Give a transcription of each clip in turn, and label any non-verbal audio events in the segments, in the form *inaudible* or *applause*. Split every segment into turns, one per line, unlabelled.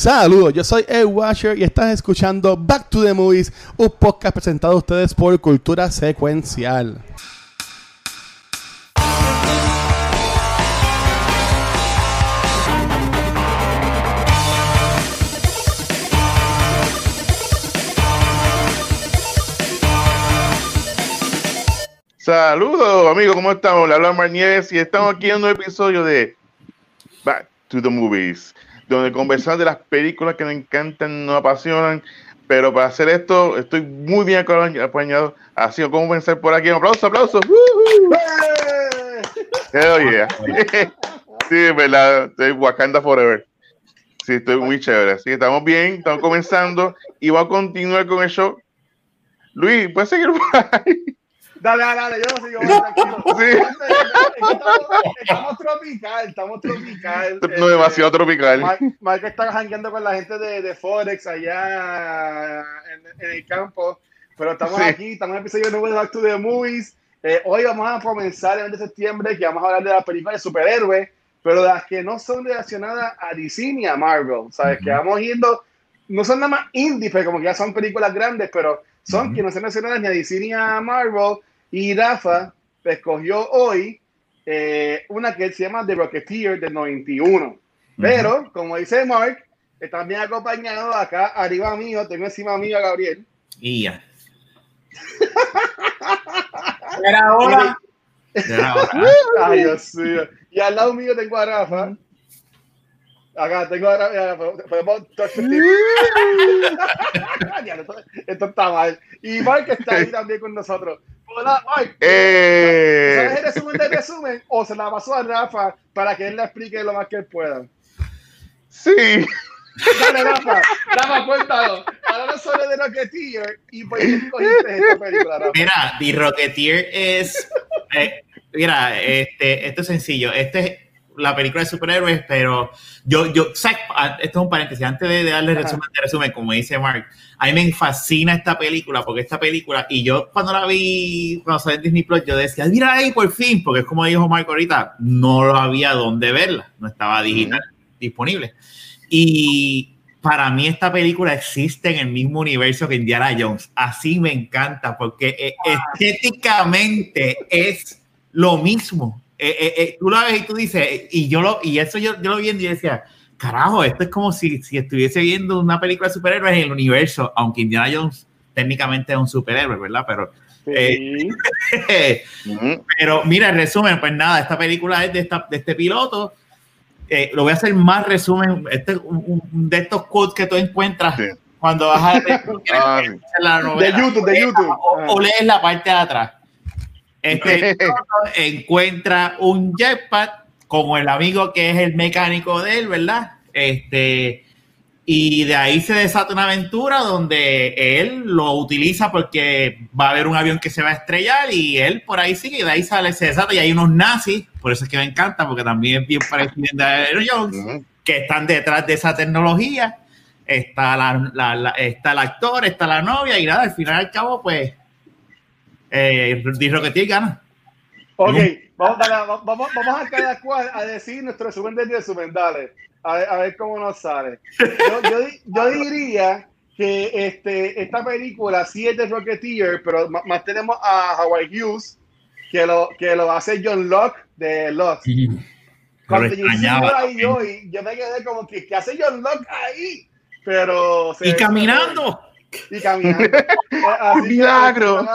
Saludos, yo soy Ed Washer y estás escuchando Back to the Movies, un podcast presentado a ustedes por Cultura Secuencial.
Saludos amigos, ¿cómo estamos? Le habla Nieves y estamos aquí en un episodio de Back to the Movies donde conversar de las películas que nos encantan, nos apasionan. Pero para hacer esto, estoy muy bien acompañado. Así como comenzar por aquí. Aplausos, aplausos. *laughs* Hell yeah. *laughs* sí, es verdad. Estoy Wakanda Forever. Sí, estoy muy chévere. Así que estamos bien, estamos comenzando y va a continuar con el show. Luis, ¿puedes seguir por ahí?
Dale, dale, dale, yo no sigo tranquilo. *laughs* Sí. Estamos, tropical, estamos tropical.
No, *laughs* este, demasiado tropical.
Mike, está jangueando con la gente de, de Forex allá en, en, el campo. Pero estamos aquí, estamos en el episodio nuevo de Back to the Movies. Eh, hoy vamos a comenzar el mes de septiembre, que vamos a hablar de las películas de superhéroes, pero de las que no son relacionadas a Disney ni a Marvel. ¿Sabes? Que vamos yendo, no son nada más indie, como que ya son películas grandes, pero son que no son relacionadas ni a Disney ni a Marvel y Rafa escogió hoy eh, una que se llama The Rocketeer del 91. Pero, como dice Mark, está bien acompañado acá arriba mío, tengo encima mío a Gabriel.
Y ya. *laughs*
Era ahora. *laughs* Ay, Dios mío. Y al lado mío tengo a Rafa. Acá tengo a Rafa. Podemos *laughs* Esto está mal. Y Mark está ahí también con nosotros. Hola, Mike. Eh. ¿Sabes el resumen del resumen? O se la pasó a Rafa para que él le explique lo más que él pueda.
Sí.
Dale, Rafa. Rafa, cuéntalo. Ahora sobre The Rocketeer y por qué cogiste esta película, Rafa.
Mira, The Rocketeer es. Eh, mira, este, esto es sencillo. Este es la película de superhéroes, pero yo, yo, ah, esto es un paréntesis, antes de, darle resumen, de resumen, como dice Mark, a mí me fascina esta película, porque esta película, y yo cuando la vi, cuando salió en Disney Plus, yo decía, mira ahí por fin, porque es como dijo Mark ahorita, no lo había donde verla, no estaba digital disponible. Y para mí esta película existe en el mismo universo que Indiana Jones. Así me encanta, porque eh, estéticamente es lo mismo. Eh, eh, eh, tú lo ves y tú dices, y yo lo, y eso yo, yo lo vi y decía, carajo, esto es como si, si estuviese viendo una película de superhéroes en el universo, aunque Indiana Jones técnicamente es un superhéroe, ¿verdad? Pero, *laughs* pero mira, en resumen, pues nada, esta película es de, esta, de este piloto. lo voy a hacer más resumen. Este un, de estos quotes que tú encuentras cuando vas a *laughs*
ah, la novela, de YouTube, de YouTube.
o lees la parte de atrás. Este *laughs* encuentra un jetpack como el amigo que es el mecánico de él, ¿verdad? Este, y de ahí se desata una aventura donde él lo utiliza porque va a haber un avión que se va a estrellar y él por ahí sigue y de ahí sale, se desata y hay unos nazis, por eso es que me encanta porque también es bien parecido a Jones, que están detrás de esa tecnología. Está, la, está el actor, está la novia y nada, al final al cabo pues eh, Rocketeer gana.
Ok, vamos, vamos, vamos, a cada cual a decir nuestro resumen del resumen, dale, a ver, a ver cómo nos sale. Yo, yo, yo, diría que este, esta película sí es de Rocketeer, pero más, tenemos a Howard Hughes, que lo, que lo hace John Locke de Lost. Cuando yo, ahí, yo, yo me quedé como que, ¿qué hace John Locke ahí? Pero...
y caminando
y caminando. *laughs*
Así milagro!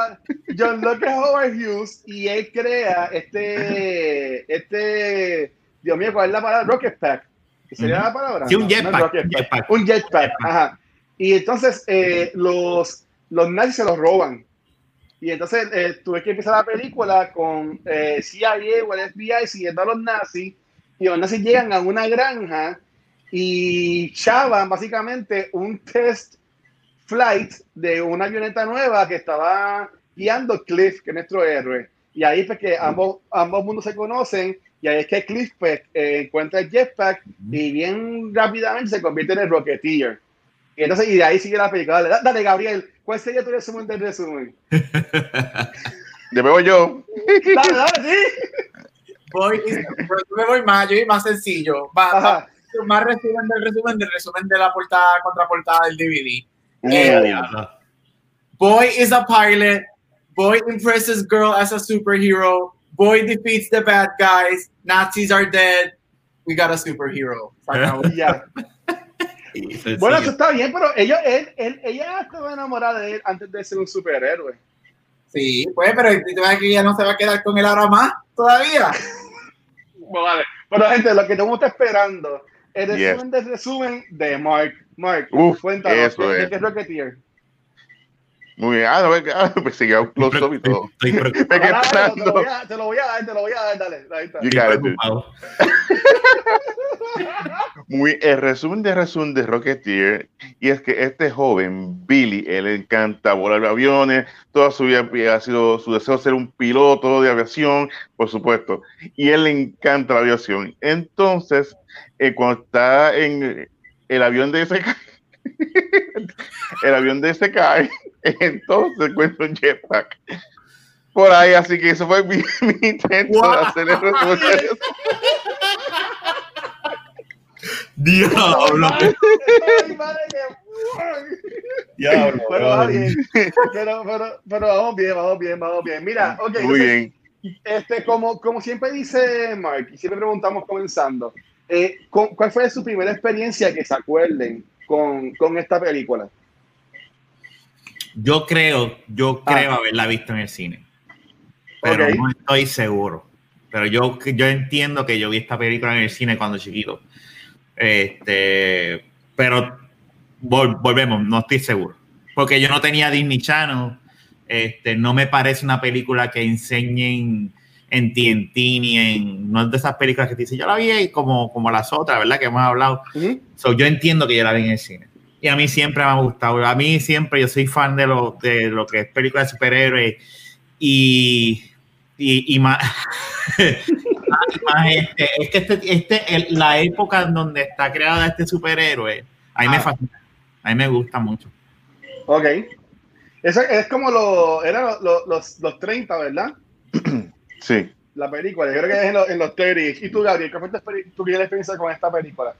John Locke es Howard Hughes y él crea este, este, Dios mío, ¿cuál es la palabra? Rocket Pack. ¿Sería la palabra?
Sí, un jetpack.
un jetpack, ajá. Y entonces eh, los, los nazis se los roban. Y entonces eh, tuve que empezar la película con eh, CIA o el FBI siguiendo a los nazis. Y los nazis llegan a una granja y chavan básicamente un test flight de una avioneta nueva que estaba guiando Cliff, que es nuestro héroe. Y ahí es que ambos, ambos mundos se conocen y ahí es que Cliff pues, eh, encuentra el jetpack y bien rápidamente se convierte en el Rocketeer. Y entonces, y de ahí sigue la película. Dale, Gabriel, ¿cuál sería tu resumen del resumen?
Yo me voy yo.
Dale, dale, sí.
Voy, me voy más, yo voy más sencillo. Va, más resumen del resumen del resumen de la portada contraportada del DVD. Boy is a pilot. Boy impresses girl as a superhero. Boy defeats the bad guys. Nazis are dead. We got a superhero.
Bueno, eso está bien, pero ella, él, él- ella estaba enamorada de él antes de ser un superhéroe.
Sí, pues, pero tú ves que ya no se va a quedar con él ahora más todavía. *laughs*
Bueno, vale. Pero, gente, lo que todo mundo está esperando, el
Yes.
resumen del resumen de Mark. Mark,
Uf,
cuéntanos,
eso
¿qué,
es.
¿qué es Rocketeer?
Muy bien. Ah, no, ah, *laughs* pues sigue un close-up y todo.
Estoy preocupado. *laughs*
Me quedé
Ah, te, lo, te lo voy a, te lo voy a dar, te lo voy a dar, dale. Ahí está.
Preocupado. *laughs*
Muy, el resumen de resumen de Rocketeer, y es que este joven, Billy, él encanta volar aviones, toda su vida ha sido su deseo ser un piloto de aviación, por supuesto, y él le encanta la aviación. Entonces, eh, cuando está en el avión de ese *laughs* el avión de ese cae, *laughs* entonces encuentra un jetpack. Por ahí, así que eso fue mi, *laughs* mi intento de hacer el resumen.
Diablo.
Ay, madre que-
Diablo.
Pero va bien. Pero, pero, pero vamos bien, vamos bien, vamos bien. Mira, ok.
Muy
entonces,
bien.
Este, como, como siempre dice Mark, y siempre preguntamos comenzando, eh, ¿cu- ¿cuál fue su primera experiencia que se acuerden con, con esta película?
Yo creo, yo
Ah.
creo haberla visto en el cine. Pero no estoy seguro. Pero yo, yo entiendo que yo vi esta película en el cine cuando chiquito. Este, pero vol- volvemos, no estoy seguro. Porque yo no tenía Disney Channel. Este, no me parece una película que enseñen en TNT ni en. No es de esas películas que te dicen, yo la vi ahí como, como las otras, ¿verdad? Que hemos hablado. So, yo entiendo que yo la vi en el cine. Y a mí siempre me ha gustado. A mí siempre, yo soy fan de lo, de lo que es película de superhéroes. Y, y, y *laughs* más, este, es que este, este, el- la época en donde está creada este superhéroe, a mí me
Ah.
fascina. A mí me gusta mucho.
Ok. Eso es como lo, eran lo- lo- los, los 30, ¿verdad? *clears throat*
Sí.
La película, yo creo que es en, los- en los 30. ¿Y tú, Gabriel, qué fue tu, primera experiencia con esta película?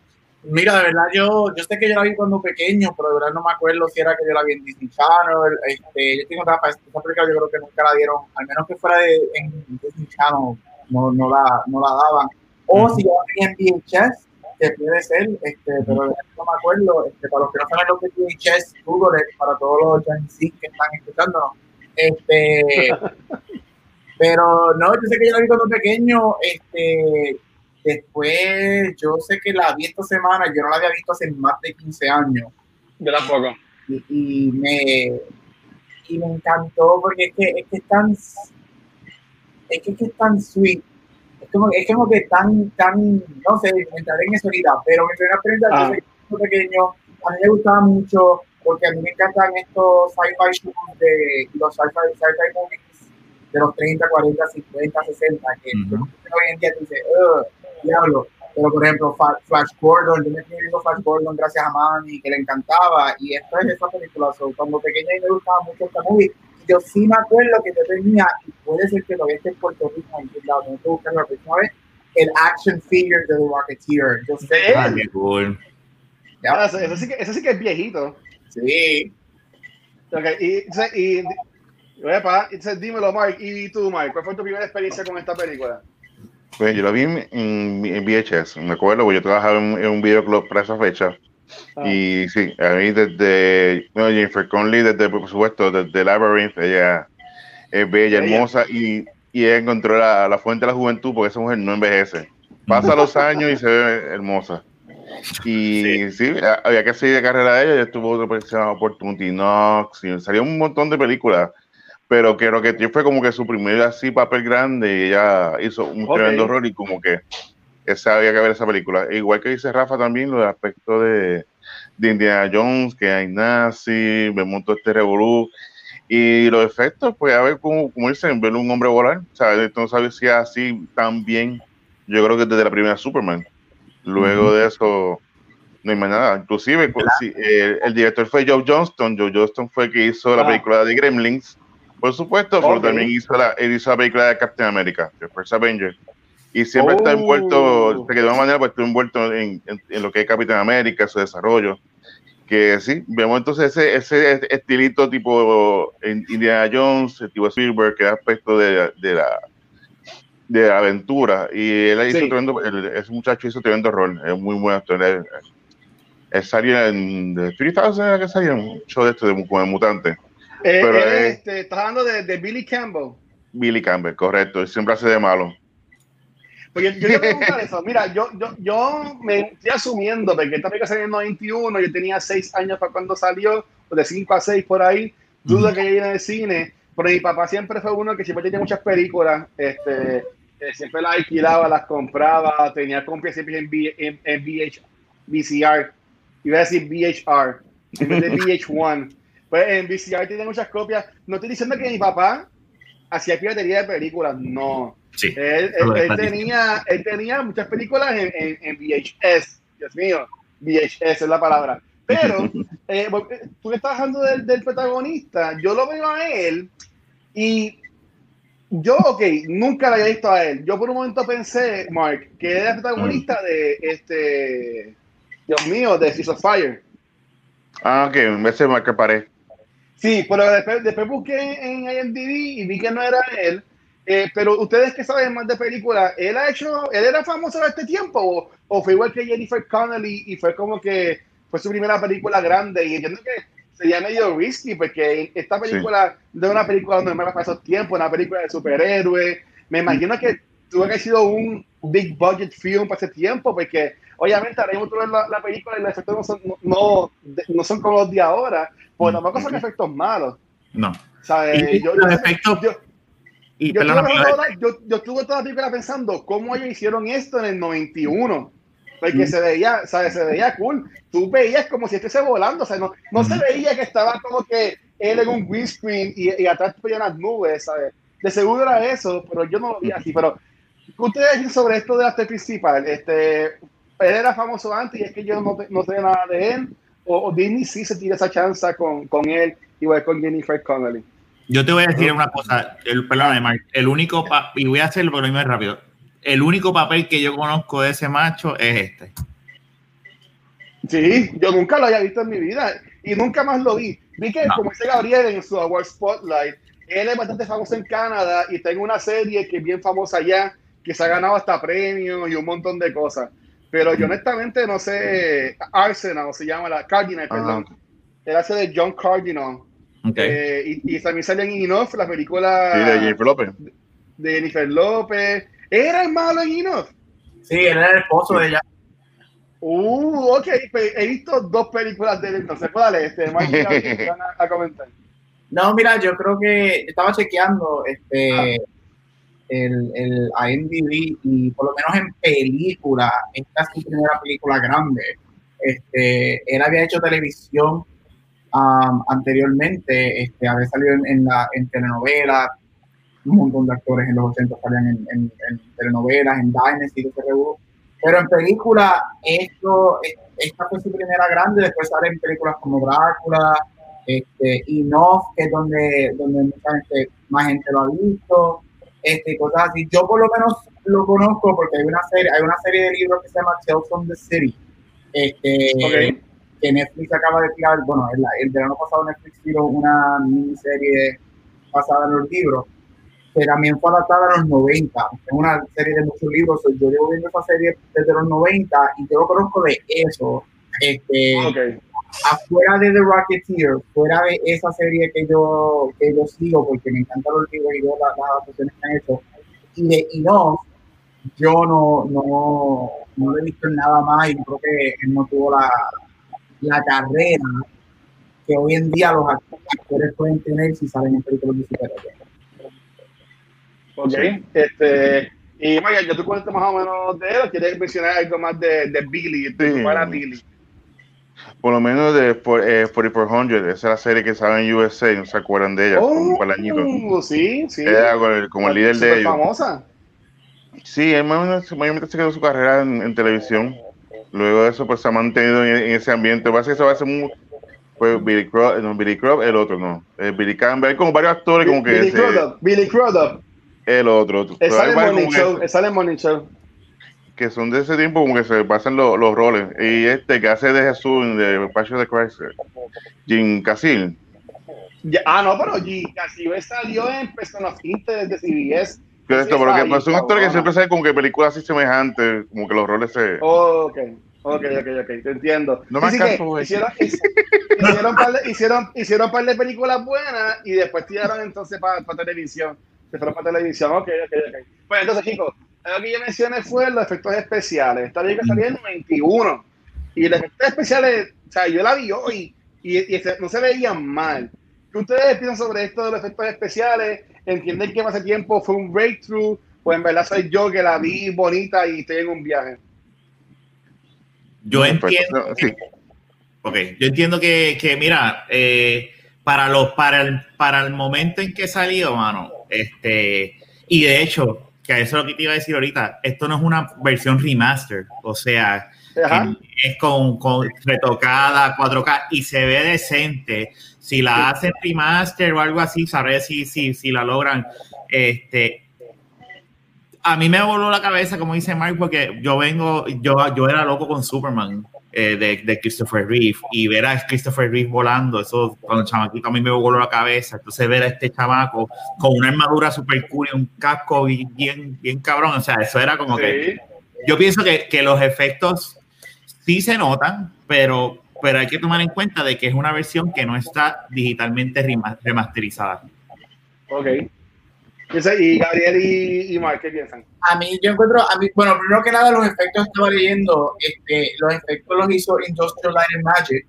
Mira, de verdad, yo, yo sé que yo la vi cuando pequeño, pero de verdad no me acuerdo si era que yo la vi en Disney Channel. Este, yo tengo otra esta película, yo creo que nunca la dieron, al menos que fuera de, en Disney Channel, no, no, la, no la daban. O si yo la tenía en VHS, que puede ser, este, pero de verdad no me acuerdo. Este, para los que no saben lo que es VHS, Google es para todos los Gen Z que están escuchándonos. Este, *laughs* pero no, yo sé que yo la vi cuando pequeño, este, después yo sé que la vi esta semana, yo no la había visto hace más de 15 años
Yo tampoco.
y, y me y me encantó porque es que es que es tan es que, es que es tan sweet es como, es como que tan tan no sé entraré en eso ahorita pero mi primera experiencia
Ah.
yo pequeño a mí me gustaba mucho porque a mí me encantan estos sci-fi shows de los sci-fi sci-fi movies de los 30, 40, 50, 60 que
Ujú.
hoy en día te dice "Ugh, diablo pero por ejemplo Flash Gordon yo me fui viendo Flash Gordon gracias a Manny que le encantaba y esta es esa película so, cuando pequeña y me gustaba mucho esta movie y yo sí me acuerdo que yo tenía y puede ser que lo viste en Puerto Rico en lado no tengo que buscarlo la próxima vez el action figure de The Rocketeer yo sé
¿De
Ah, qué cool.
Ah, eso, eso sí que, eso sí que es viejito.
sí
Ok, y, y, y Epa, entonces dímelo, Mark. ¿Y tú, Mark? ¿Cuál fue tu primera experiencia con esta película?
Pues yo lo vi en, VHS, me acuerdo, porque yo trabajaba en, en un videoclub para esa fecha.
Ah.
Y sí, a mí desde bueno, Jennifer Conley, desde, por supuesto, desde Labyrinth, ella es bella,
Ella.
hermosa y, y ella encontró la, la fuente de la juventud porque esa mujer no envejece. Pasa los años y se ve hermosa. Y sí, a- había que seguir de carrera de ella. Ella estuvo otra llama Opportunity y salió un montón de películas. Pero que Rocketeer fue como que su primer así papel grande y ella hizo un
Ok.
tremendo rol y como que esa había que ver esa película. Igual que dice Rafa también, los aspectos de, de Indiana Jones, que hay nazi, vemos todo este revolú. Y los efectos, pues a ver cómo, como dicen, ver un hombre volar. Sea, esto no sabía si es así tan bien. Yo creo que desde la primera Superman. Luego de eso, no hay más nada. Inclusive, pues, sí, eh, el director fue Joe Johnston. Joe Johnston fue el que hizo la
Ah.
película de Gremlins, por supuesto, pero también hizo la, él hizo la película de Captain America, The First Avenger. y siempre está
Oh.
envuelto, de alguna manera, pues estuvo envuelto en, en- en lo que es Capitán América, su desarrollo. Que sí, vemos entonces ese, ese estilito tipo Indiana Jones, tipo Spielberg, que da aspecto de, de la de la aventura. Y él hizo
Sí.
tremendo, el- ese muchacho hizo tremendo rol, es muy buen actor. Él, él salió en The 3000, que salió un show de esto de, como de mutante.
Eh,
Pero, eh,
este, estás hablando de, de Billy Campbell.
Billy Campbell, correcto, él siempre hace de malo.
Porque yo quiero preguntar eso. Mira, yo, yo, yo me estoy asumiendo, porque esta película salió en el 91, yo tenía 6 años para cuando salió, o de 5 a 6 por ahí. Dudo que yo iba al cine, pero mi papá siempre fue uno que siempre tenía muchas películas. Este, eh, siempre las alquilaba, las compraba, tenía copias siempre en, V- en, en VH, VCR. Iba a decir VHR, en vez de *laughs* VH1. Pues en VCR tenía muchas copias. No estoy diciendo que mi papá hacía piratería de películas, no.
Sí.
Él, tenía, él tenía muchas películas en, en, en VHS. Dios mío, VHS es la palabra. Pero *laughs* eh, porque tú que estás hablando del, del protagonista, yo lo veo a él y yo, ok, nunca lo había visto a él. Yo por un momento pensé, Mark, que era el protagonista de este, Dios mío, de Seas of Fire.
Ah, ok, más que paré.
Sí, pero después, después busqué en IMDb y vi que no era él. Eh, pero ustedes que saben más de películas, ¿él ha hecho, él era famoso en este tiempo o, o fue igual que Jennifer Connelly y fue como que fue su primera película grande y entiendo que sería medio risky porque esta película es una película normal para esos tiempos, una película de superhéroes. Me imagino que tuvo que haber sido un big budget film para ese tiempo porque obviamente ahora mismo tú ves la, la película y los efectos no son, no, no, no son como los de ahora, pues tampoco son efectos malos.
No.
¿sabes? Yo,
los efectos-
yo-
Y
yo, estuve toda- yo, yo estuve toda la película pensando cómo ellos hicieron esto en el 91. Porque se veía, ¿sabes? Se veía cool. Tú veías como si estuviese volando. O sea, no, no se veía que estaba como que él en un green screen y, y atrás veía unas nubes, ¿sabes? De seguro era eso, pero yo no lo vi así. Pero, ¿qué ustedes dicen sobre esto del actor principal? Este, él era famoso antes y es que yo no, no sé nada de él. O, o Disney sí se tira esa chance con, con él, igual con Jennifer Connelly.
Yo te voy a decir una cosa, el, perdóname, Mark, el único, pa- y voy a hacerlo por lo mismo rápido, el único papel que yo conozco de ese macho es este.
Sí, yo nunca lo había visto en mi vida y nunca más lo vi. Vi que,
No.
como dice Gabriel en su Award Spotlight, él es bastante famoso en Canadá y está en una serie que es bien famosa allá, que se ha ganado hasta premios y un montón de cosas. Pero yo honestamente no sé, Arsenal se llama la Cardinal, perdón. Él hace de John Cardinal. Eh, y, y también sale en Enough, la película
Sí, de Jennifer López.
de Jennifer López. ¿Era el malo en Enough?
Sí, él era el esposo de ella.
Uh, ok, pues he visto dos películas de él, entonces, pues dale, este, Mike, *laughs* van a, a comentar.
No, mira, yo creo que estaba chequeando este
Ah.
El, el IMDb y por lo menos en película, esta es su primera película grande. Este, él había hecho televisión um, anteriormente, este, había salido en, en la en telenovelas, un montón de actores en los 80 salían en, en- en telenovelas, en Dynasty. Pero en película, esto, esta fue su primera grande, después sale en películas como Drácula, este, y que es donde, donde mucha gente, más gente lo ha visto, este, cosas así. Yo por lo menos lo conozco porque hay una serie, hay una serie de libros que se llama Tales from the City, este,
Ok.
que Netflix acaba de tirar, bueno, el, el verano pasado Netflix tiró una miniserie basada en los libros, que también fue adaptada a los 90, es una serie de muchos libros, yo llevo viendo esa serie desde los 90 y yo lo conozco de eso, este. Afuera de The Rocketeer, fuera de esa serie que yo, que yo sigo, porque me encantan los libros y veo las, adaptaciones que han hecho, y de Enough, yo no, no, no lo he visto en nada más y creo que él no tuvo la, la carrera que hoy en día los actores pueden tener si salen en películas de superhéroes.
Ok,
Sí.
este, y Maya, ¿ya tú cuentas más o menos de él quieres mencionar algo más de, de Billy, de
Sí.
tu pana Billy?
Por lo menos de por, eh, 4400, esa es la serie que sale en USA, no se acuerdan de ella, como.
Oh, sí, sí.
Era como el, como el líder de ellos.
famosa.
Sí, él mayormente se quedó su carrera en, en televisión. Luego de eso, pues se ha mantenido en, en ese ambiente. Que va a ser muy. Pues Billy Crudup, no, Billy Crudup, el otro no. Eh, Billy Campbell, hay como varios actores como que
Billy Crudup, Billy Crudup.
el otro. Pero
sale Morning Show. sale Show.
Que son de ese tiempo como que se pasan los, los roles. Y este que hace de Jesús en The Passion the Christ, Jim Casil.
Ah, no, pero G. Casibe salió en Person of Interest de CBS.
Esto, pero que
está
pues, son
ahí,
actores que siempre salen como que películas así semejantes, como que los roles se.
Ok, ok, ok, ok, te entiendo.
No me
hicieron, hic- hicieron, par de, hicieron, hicieron par de películas buenas y después tiraron entonces para televisión. Se fueron para televisión, ok, ok, ok. Pues entonces, chicos, lo que yo mencioné fue los efectos especiales. Esta película salió en el 91 y los efectos especiales, o sea, yo la vi hoy y, no se veían mal. ¿Qué ustedes piensan sobre esto de los efectos especiales? ¿Entienden que hace tiempo fue un breakthrough? O en verdad soy yo que la vi bonita y estoy en un viaje.
Yo
Pues,
entiendo.
sí.
Ok, yo entiendo que, que mira, eh, para los, para el, para el momento en que salió, mano, este, y de hecho, que eso es lo que te iba a decir ahorita, esto no es una versión remaster, o sea, es con, con retocada 4K y se ve decente. Si la hacen remaster o algo así, sabré si, si, si la logran. Este, a mí me voló la cabeza, como dice Mark, porque yo vengo, yo, yo era loco con Superman eh, de, de Christopher Reeve y ver a Christopher Reeve volando, eso con el chamaquito a mí me voló la cabeza. Entonces ver a este chamaco con una armadura super cool y un casco bien, bien, cabrón, o sea, eso era como que yo pienso que, que los efectos sí se notan, pero, pero hay que tomar en cuenta de que es una versión que no está digitalmente rema- remasterizada.
Ok. Y Gabriel y, y Mark, ¿qué piensan?
A mí, yo encuentro, a mí, bueno, primero que nada, los efectos estaba leyendo, este, los efectos los hizo Industrial Light and Magic.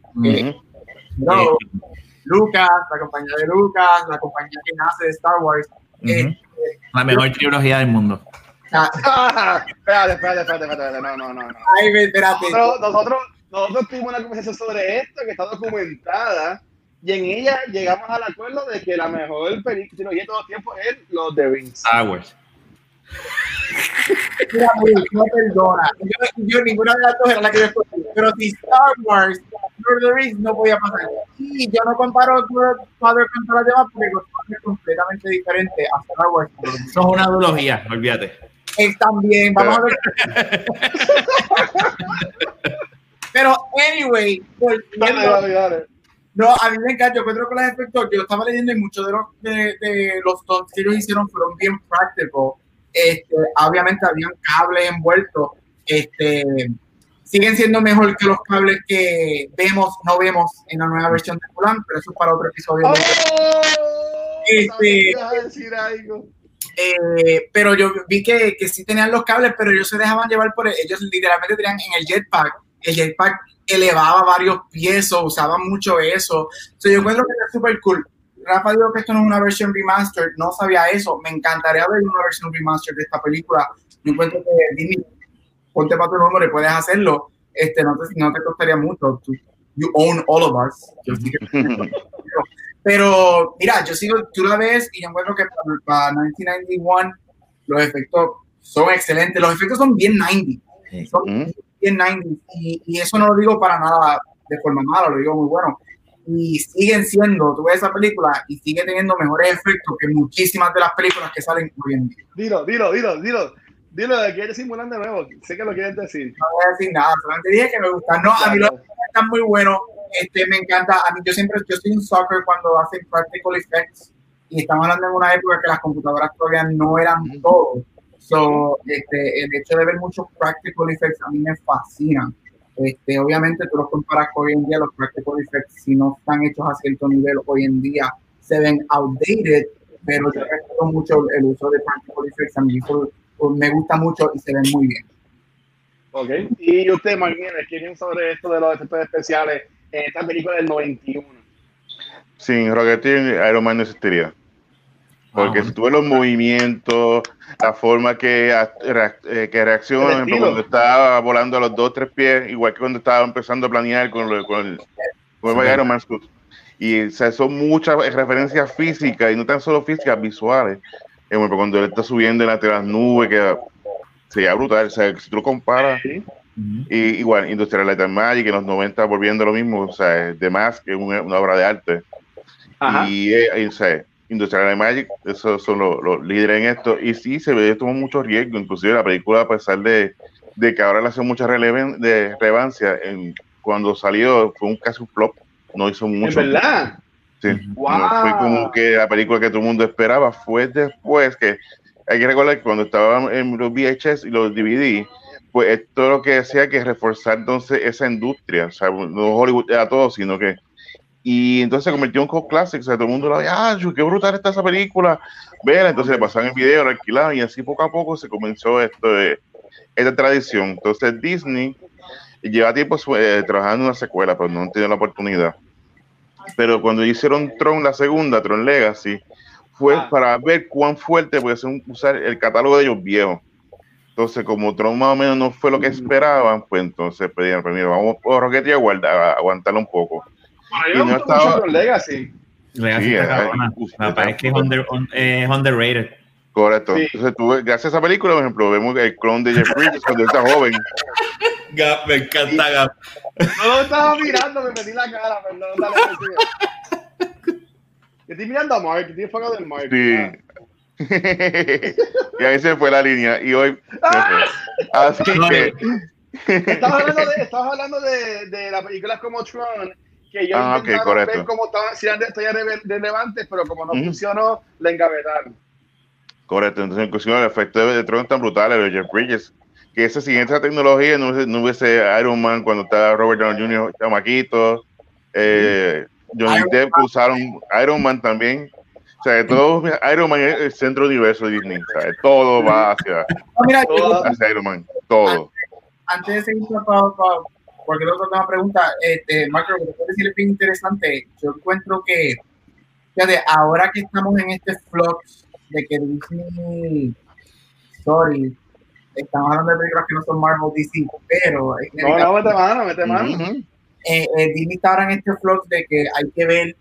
no, Lucas, la compañía de Lucas, la compañía que nace de Star Wars. eh,
Ujú. La mejor trilogía del mundo.
ah, *laughs*
espérate, espérate, espérate, espérate, no, no, no. no.
ay, espérate.
Nosotros, nosotros, nosotros tuvimos una conversación sobre esto que está documentada y en ella llegamos al acuerdo de que la mejor película de todo el tiempo es Los de Rings.
Star Wars.
Mira, Will, no perdona. Yo, yo ninguna de las dos era la que yo escogí. Pero si Star Wars, Lord of the Rings no podía pasar. Y yo no comparo Godfather con todas las demás porque Godfather es completamente diferente a Star Wars.
Eso es una duología, olvídate.
Es también, vamos a ver. *laughs* Pero, anyway,
Dale,
volviendo-
dale, dale.
No, a mí me encanta, yo encuentro que los efectos, yo estaba leyendo y muchos de los, de, de los stunts que ellos hicieron fueron bien practical. Este, obviamente habían cables envueltos. Este, siguen siendo mejor que los cables que vemos, no vemos en la nueva versión de Mulan, pero eso es para otro episodio.
¡Oh!
Este-
decir algo.
Eh, pero yo vi que, que sí tenían los cables, pero ellos se dejaban llevar por ellos literalmente tenían en el jetpack. El jetpack elevaba varios pies, o usaban mucho eso. So, yo encuentro que es súper cool. Rafa dijo que esto no es una versión remastered, no sabía eso. Me encantaría ver una versión remastered de esta película. Yo encuentro que Disney, ponte para tu y puedes hacerlo. Este, no, te, no te costaría mucho. Tú- you own all of us. Yo sí que- *laughs* pero mira, yo sigo, tú la ves y yo encuentro que para, para 1991 los efectos son excelentes. Los efectos son bien 90, son
Ujú.
Bien 90 y, y eso no lo digo para nada de forma mala, lo digo muy bueno. Y siguen siendo, tú ves esa película y sigue teniendo mejores efectos que muchísimas de las películas que salen hoy en día.
Dilo, dilo, dilo, dilo. Dilo, que quieres simular de nuevo. Sé que lo quieres decir.
No voy a decir nada, solamente dije que me gustan. No, a mí los están muy buenos. Este, me encanta. A mí yo siempre, yo soy un soccer cuando hacen practical effects y estamos hablando en una época que las computadoras todavía no eran todo. So, este, el hecho de ver muchos practical effects a mí me fascina. Este, obviamente tú los comparas con hoy en día, los practical effects, si no están hechos a cierto nivel hoy en día, se ven outdated, pero yo respeto mucho el uso de practical effects. A mí eso, pues, me gusta mucho y se ven muy bien.
Ok. Y usted, Martínez, ¿qué piensa sobre esto de los efectos especiales en esta película del 91?
Sin Rocketeer, Iron Man no existiría. Porque
Ah,
si tú ves los movimientos, la forma que, eh, que reacciona, por ejemplo, cuando estaba volando a los dos, tres pies, igual que cuando estaba empezando a planear con, lo- con el, con el
Sí.
Iron Man suit. Y o sea, son muchas referencias físicas y no tan solo físicas, visuales. Cuando él está subiendo en la- entre las nubes, que sería brutal. O sea, si tú lo comparas,
Sí.
y igual, Industrial Light and Magic en los 90 volviendo lo mismo, o sea, de más que una, una obra de arte.
Ajá.
Y, eh, y, o sea, Industrial Magic, esos son los, los, líderes en esto, y sí se ve, tomó mucho riesgo, inclusive la película, a pesar de, de que ahora le hace mucha relevan, de relevancia, en, cuando salió fue un casi un flop, no hizo mucho.
¿Es verdad?
Sí,
Wow.
no fue como que la película que todo el mundo esperaba, fue después que, hay que recordar que cuando estaban en los VHS y los DVD, pues esto lo que hacía que reforzar entonces esa industria, o sea, no Hollywood era todo, sino que y entonces se convirtió en cult classic, o sea, todo el mundo lo veía, ah, qué brutal está esa película, vela, entonces le pasaban el video, lo alquilaban y así poco a poco se comenzó esto de, esta tradición. Entonces Disney lleva tiempo eh, trabajando en una secuela, pero no han tenido la oportunidad. Pero cuando hicieron Tron, la segunda, Tron Legacy, fue
Ah.
para ver cuán fuerte puede ser usar el catálogo de ellos viejos. Entonces, como Tron más o menos no fue lo que esperaban, pues entonces pedían, pues mira, vamos por Rocket y aguanta, aguantarlo un poco.
A mí
Y
me
no
gustó
estaba-
mucho con Legacy.
Legacy
Sí,
está
eh,
cabrona.
uf,
Me parece que es under, un- eh, underrated.
Correcto.
Sí.
Entonces, tú, gracias a esa película, por ejemplo, vemos el clon de Jeff Bridges cuando está joven. *laughs*
Gap, me encanta Gap.
No lo estaba mirando, me metí la cara, perdón, dale. Yo estoy mirando a Mark, estoy enfocado en Mark.
Sí. *laughs* y ahí se fue la línea. Y hoy.
Ah.
Así *laughs* que.
Estabas hablando, de, estabas hablando de, de las películas como Tron, que ellos
Ah, ok,
intentaron
correcto.
ver cómo estaban, si eran de relevantes, pero como no funcionó, la engavetaron.
Correcto. Entonces, inclusive el efecto de, de Tron es tan brutal, el de Jeff Bridges. Que siguiente esa tecnología no hubiese, no hubiese Iron Man cuando estaba Robert Downey Jr. chamaquito. Eh, Johnny Depp usaron Iron Man también. O sea, todo Iron Man es el centro universo de Disney. O sea, todo va hacia,
No, mira, yo-
Toda-
hacia Iron Man. Todo.
antes de seguir para, para cualquier otra pregunta, este, Marco, lo que te puedo decir es bien interesante. Yo encuentro que, fíjate, ahora que estamos en este flux de que Disney, sorry, estamos hablando de películas que no son Marvel DC, pero
No, no, mete mano, mete mano.
Eh, eh, Disney está ahora en este flux de que hay que ver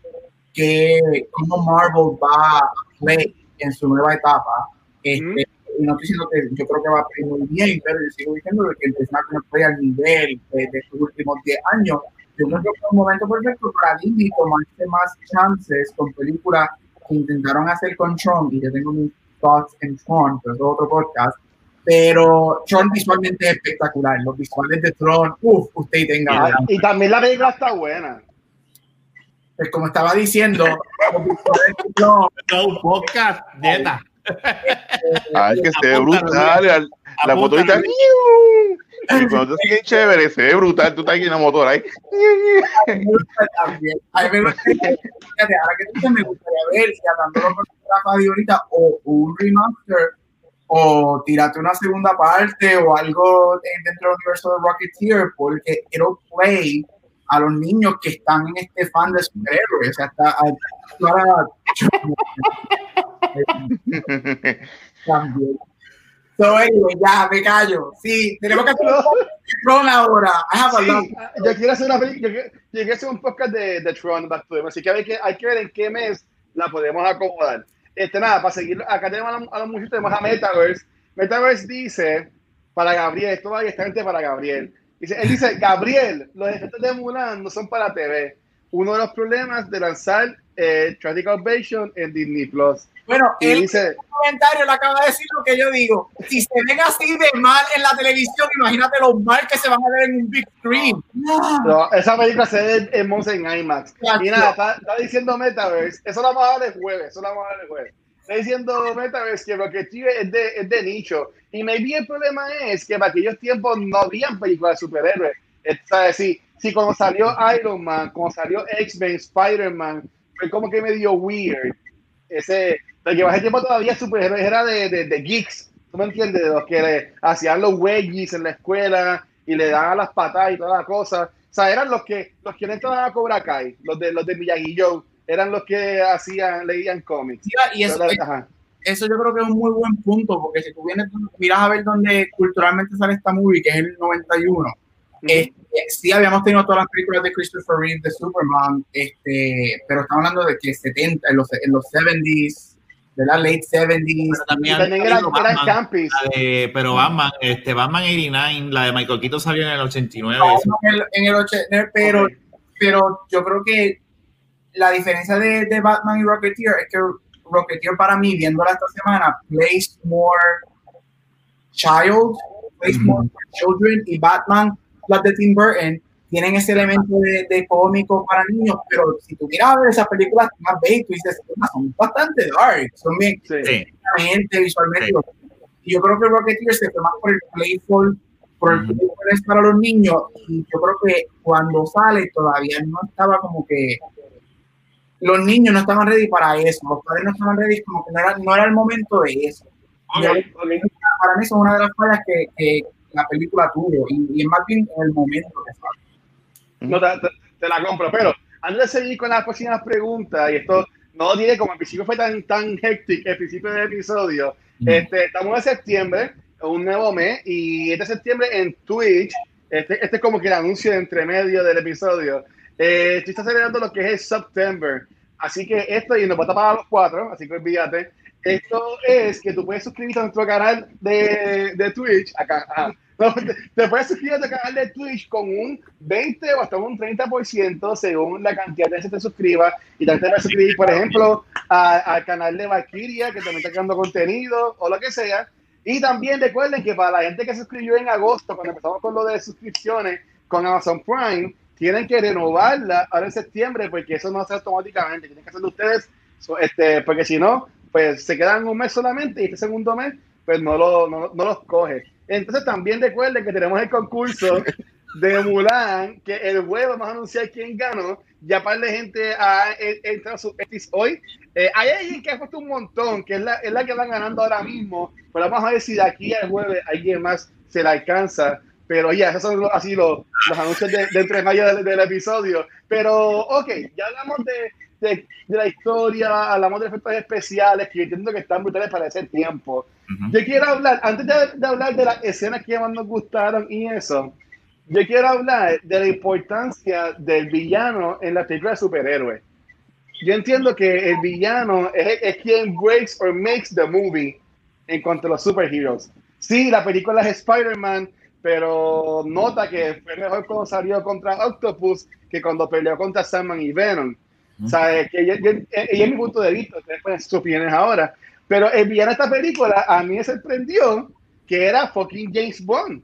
que, cómo Marvel va a play en su nueva etapa. Este, no estoy diciendo que yo creo que va a play muy bien, pero yo sigo diciendo que el personaje no play al nivel de, de estos últimos 10 años. Yo creo que fue un momento perfecto para Disney tomarse más chances con películas que intentaron hacer con Tron, y yo tengo mis thoughts en Tron, pero es otro podcast. Pero Tron visualmente es espectacular. Los visuales de Tron, uff, usted y tenga.
Ah, Y también la película está buena.
pues como estaba diciendo, los visuales de Tron, *laughs*
un podcast, neta.
Ay, que se ve brutal. la- La motorita. Y cuando sigue chévere, se ve brutal. Tú estás aquí en la motora ahí.
a mí me gusta también. A mí me gusta, fíjate, ahora que tú dices, me gustaría ver si hablándolo con ahorita, o un remaster, o tirarte una segunda parte, o algo de- dentro del universo de Rocketeer, porque it'll play a los niños que están en este fan de superhéroes. O sea, está, a- para- también. So, anyway, ya, me callo. Sí, tenemos que hacer un Tron ahora.
Sí, yo quiero hacer una película, yo, yo quiero hacer un podcast de, de Tron Back to Them, así que hay, que hay que ver en qué mes la podemos acomodar. Este, nada, para seguir, acá tenemos a, los- a los muchachos, tenemos a Metaverse. Metaverse dice, para Gabriel, esto va directamente para Gabriel. Dice, él dice, Gabriel, los efectos de Mulan no son para TV. Uno de los problemas de lanzar eh, Tragic Ovation en Disney Plus.
Bueno,
Y
él
dice,
comentario le acaba de decir lo que yo digo. Si se ven así de mal en la televisión, imagínate los mal que se van a ver en un big screen.
No, esa película se ve hermosa en IMAX. Y nada, está, está diciendo Metaverse, eso lo vamos a dar el jueves, eso lo vamos a dar el jueves. Está diciendo Metaverse que Rocketeer es de, es de nicho. Y maybe el problema es que para aquellos tiempos no habían películas de superhéroes. Es-. Si, si cuando salió Iron Man, cuando salió X-Men, Spider-Man, fue como que medio weird. Ese, porque para ese tiempo todavía superhéroes era de, de, de geeks. ¿Tú me entiendes? De los que le hacían los wedgies en la escuela y le daban las patadas y todas las cosas. O sea, eran los que los que entraban a Cobra Kai, los de los de Miyagi eran los que hacían, leían cómics.
Y eso, eso yo creo que es un muy buen punto, porque si tú vienes, miras a ver dónde culturalmente sale esta movie, que es el 91, este, sí habíamos tenido todas las películas de Christopher Reeve de Superman, este, pero estamos hablando de que 70, en los, en los 70s, de la late 70s,
Pero también,
eran
Batman, de- pero Batman, este, Batman 89, la de Michael Keaton salió en el 89.
No,
eso.
en el, en el 80, pero, pero yo creo que la diferencia de, de Batman y Rocketeer es que Rocketeer para mí, viéndola esta semana, plays more child, plays more children y Batman, las de Tim Burton, tienen ese elemento de, de cómico para niños, pero si tú miras esas películas más bellas, tú dices, son bastante dark, son bien
Sí.
gente visualmente. Y yo creo que Rocketeer se fue más por el playful, por el playful es para los niños. Y yo creo que cuando sale todavía no estaba como que los niños no estaban ready para eso, los padres no estaban ready, como que no era, no era el momento de eso. Y
Ok,
ahí,
ok.
para mí eso es una de las fallas que, que la película tuvo, y, y es más bien en el momento que sale.
No, te, te- te la compro, pero antes de seguir con las próximas preguntas, y esto no diré como al principio fue tan, tan hectic el principio del episodio,
Mm.
este, estamos en septiembre, un nuevo mes, y este septiembre en Twitch, este, este es como que el anuncio de entre medio del episodio, eh, tú estás celebrando lo que es el September, así que esto, y nos va a tapar a los cuatro, así que olvídate, esto es que tú puedes suscribirte a nuestro canal de, de Twitch, acá, no, te, puedes suscribir a nuestro canal de Twitch con un 20 o hasta un 30% según la cantidad de que te suscriba. Y también te puedes suscribir, por ejemplo, al canal de Valkyria, que también está creando contenido o lo que sea. Y también recuerden que para la gente que se suscribió en agosto, cuando empezamos con lo de suscripciones con Amazon Prime, tienen que renovarla ahora en septiembre, porque eso no hace automáticamente. Tienen que hacerlo ustedes, este, porque si no, pues se quedan un mes solamente y este segundo mes, pues no, lo, no, no los coge. Entonces también recuerden que tenemos el concurso de Mulan, que el jueves vamos a anunciar quién ganó. Ya par de gente ha entrado a su X hoy. Eh, hay alguien que ha puesto un montón, que es la, es la que van ganando ahora mismo, pero vamos a ver si de aquí al jueves alguien más se la alcanza. Pero ya, esos son los- así los, los anuncios de, de entre medio del, del episodio. Pero, ok, ya hablamos de, de, de la historia, hablamos de efectos especiales, que yo entiendo que están brutales para ese tiempo.
Ujú.
Yo quiero hablar, antes de, de hablar de las escenas que más nos gustaron y eso, yo quiero hablar de la importancia del villano en la película de superhéroes. Yo entiendo que el villano es, es quien breaks or makes the movie en cuanto a los superheroes. Sí, la película es Spider-Man, pero nota que fue mejor cuando salió contra Octopus que cuando peleó contra Sandman y Venom. O sea, es que yo- yo- eh, y es mi punto de vista, ustedes pueden sus opiniones ahora. Pero el villano de esta película a mí me sorprendió que era fucking James Bond.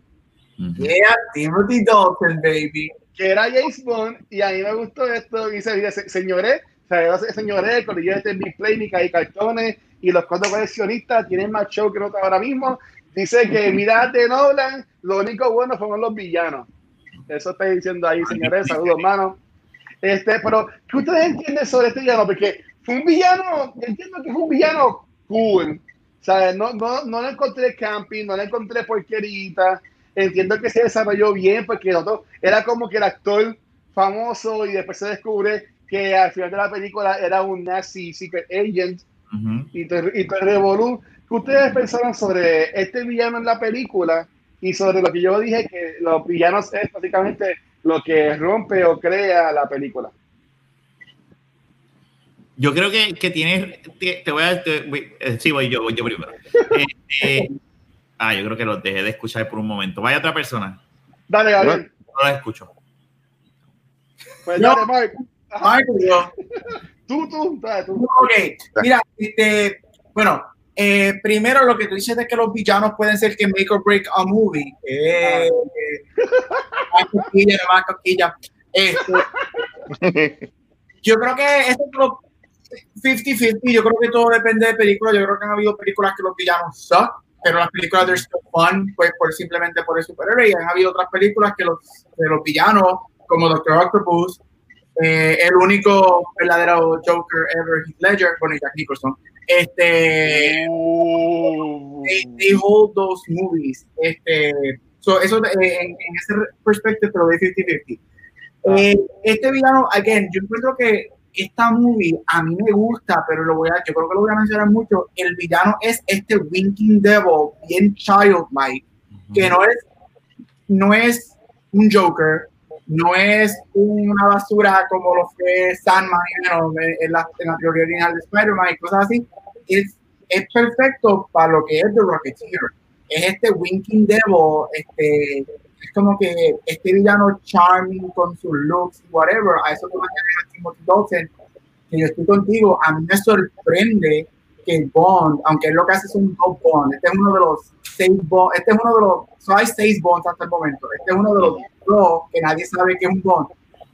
Yeah, Timothy Dalton, baby.
Que era James Bond y a mí me gustó esto. Y se dice, "Se- señores, se- señores, el colegio este Big Play, y cartones y los cuatro coleccionistas tienen más show que nosotros ahora mismo. Dice que mirad de Nolan, lo único bueno fueron los villanos. Eso está diciendo ahí, señores. Saludos, hermano. Este, pero, ¿qué ustedes entienden sobre este villano? Porque fue un villano, yo entiendo que fue un villano cool. Sea, no, no, no le encontré camping, no le encontré porquerita. Entiendo que se desarrolló bien porque nosotros, era como que el actor famoso y después se descubre que al final de la película era un nazi secret agent y todo, y todo el revolú. ¿Qué ustedes pensaron sobre este villano en la película y sobre lo que yo dije que los villanos es básicamente lo que rompe o crea la película?
Yo creo que, que tienes. Te, te voy a. te- voy- eh, sí, voy yo, voy yo primero. *laughs* Este, ah, yo creo que los dejé de escuchar por un momento. Vaya otra persona.
Dale, Gabriel.
No los escucho.
Pues
No.
dale,
yo.
Tú, tú, dale, tú.
Ok, mira, este, bueno, eh, primero lo que tú dices de que los villanos pueden ser que make or break a movie. Eh, más coquilla, más coquilla. Este, *laughs* yo creo que esto es lo 50-50. Yo creo que todo depende de películas. Yo creo que han habido películas que los villanos suck, pero las películas they're still fun, pues por simplemente por el superhéroe. Y han habido otras películas que los, que los villanos, como Doctor Octopus, eh, el único verdadero Joker ever, Heath Ledger, bueno, Jack Nicholson, este,
Uh.
they, they hold those movies. Este, so eso eh, en, en ese perspective, pero de 50-50. Eh, este villano, again, yo encuentro que esta movie a mí me gusta, pero lo voy a, yo creo que lo voy a mencionar mucho. El villano es este Winking Devil, bien childlike, que no es, no es un Joker, no es una basura como lo fue Sandman know, en, la, en la teoría original de Spider-Man y cosas así. Es, es perfecto para lo que es The Rocketeer. Es este Winking Devil, este, es como que este villano charming con sus looks, whatever. A eso tú me a Timothy Dalton, que yo estoy contigo, a mí me sorprende que Bond, aunque es lo que hace es un top Bond, este es uno de los seis Bond, este es uno de los, hay seis Bonds hasta el momento, este es uno de los dos que nadie sabe que es un Bond.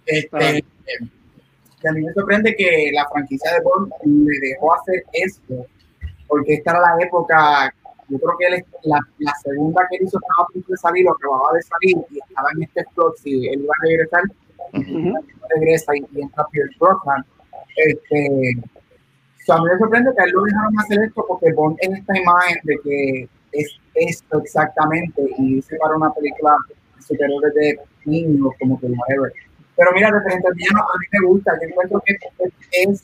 Este, que a mí me sorprende que la franquicia de Bond le dejó hacer esto, porque esta era la época, yo creo que él, la, la segunda que él hizo estaba a punto de salir, o acababa de salir, y estaba en este plot, si él iba a regresar, regresa y, y entra Pierce Brosnan. Este, so a mí me sorprende que a él lo dejaron hacer esto porque Bond en esta imagen de que es esto exactamente y dice para una película superior de niños como que whatever. Pero mira, referente al villano, a mí me gusta, yo encuentro que es,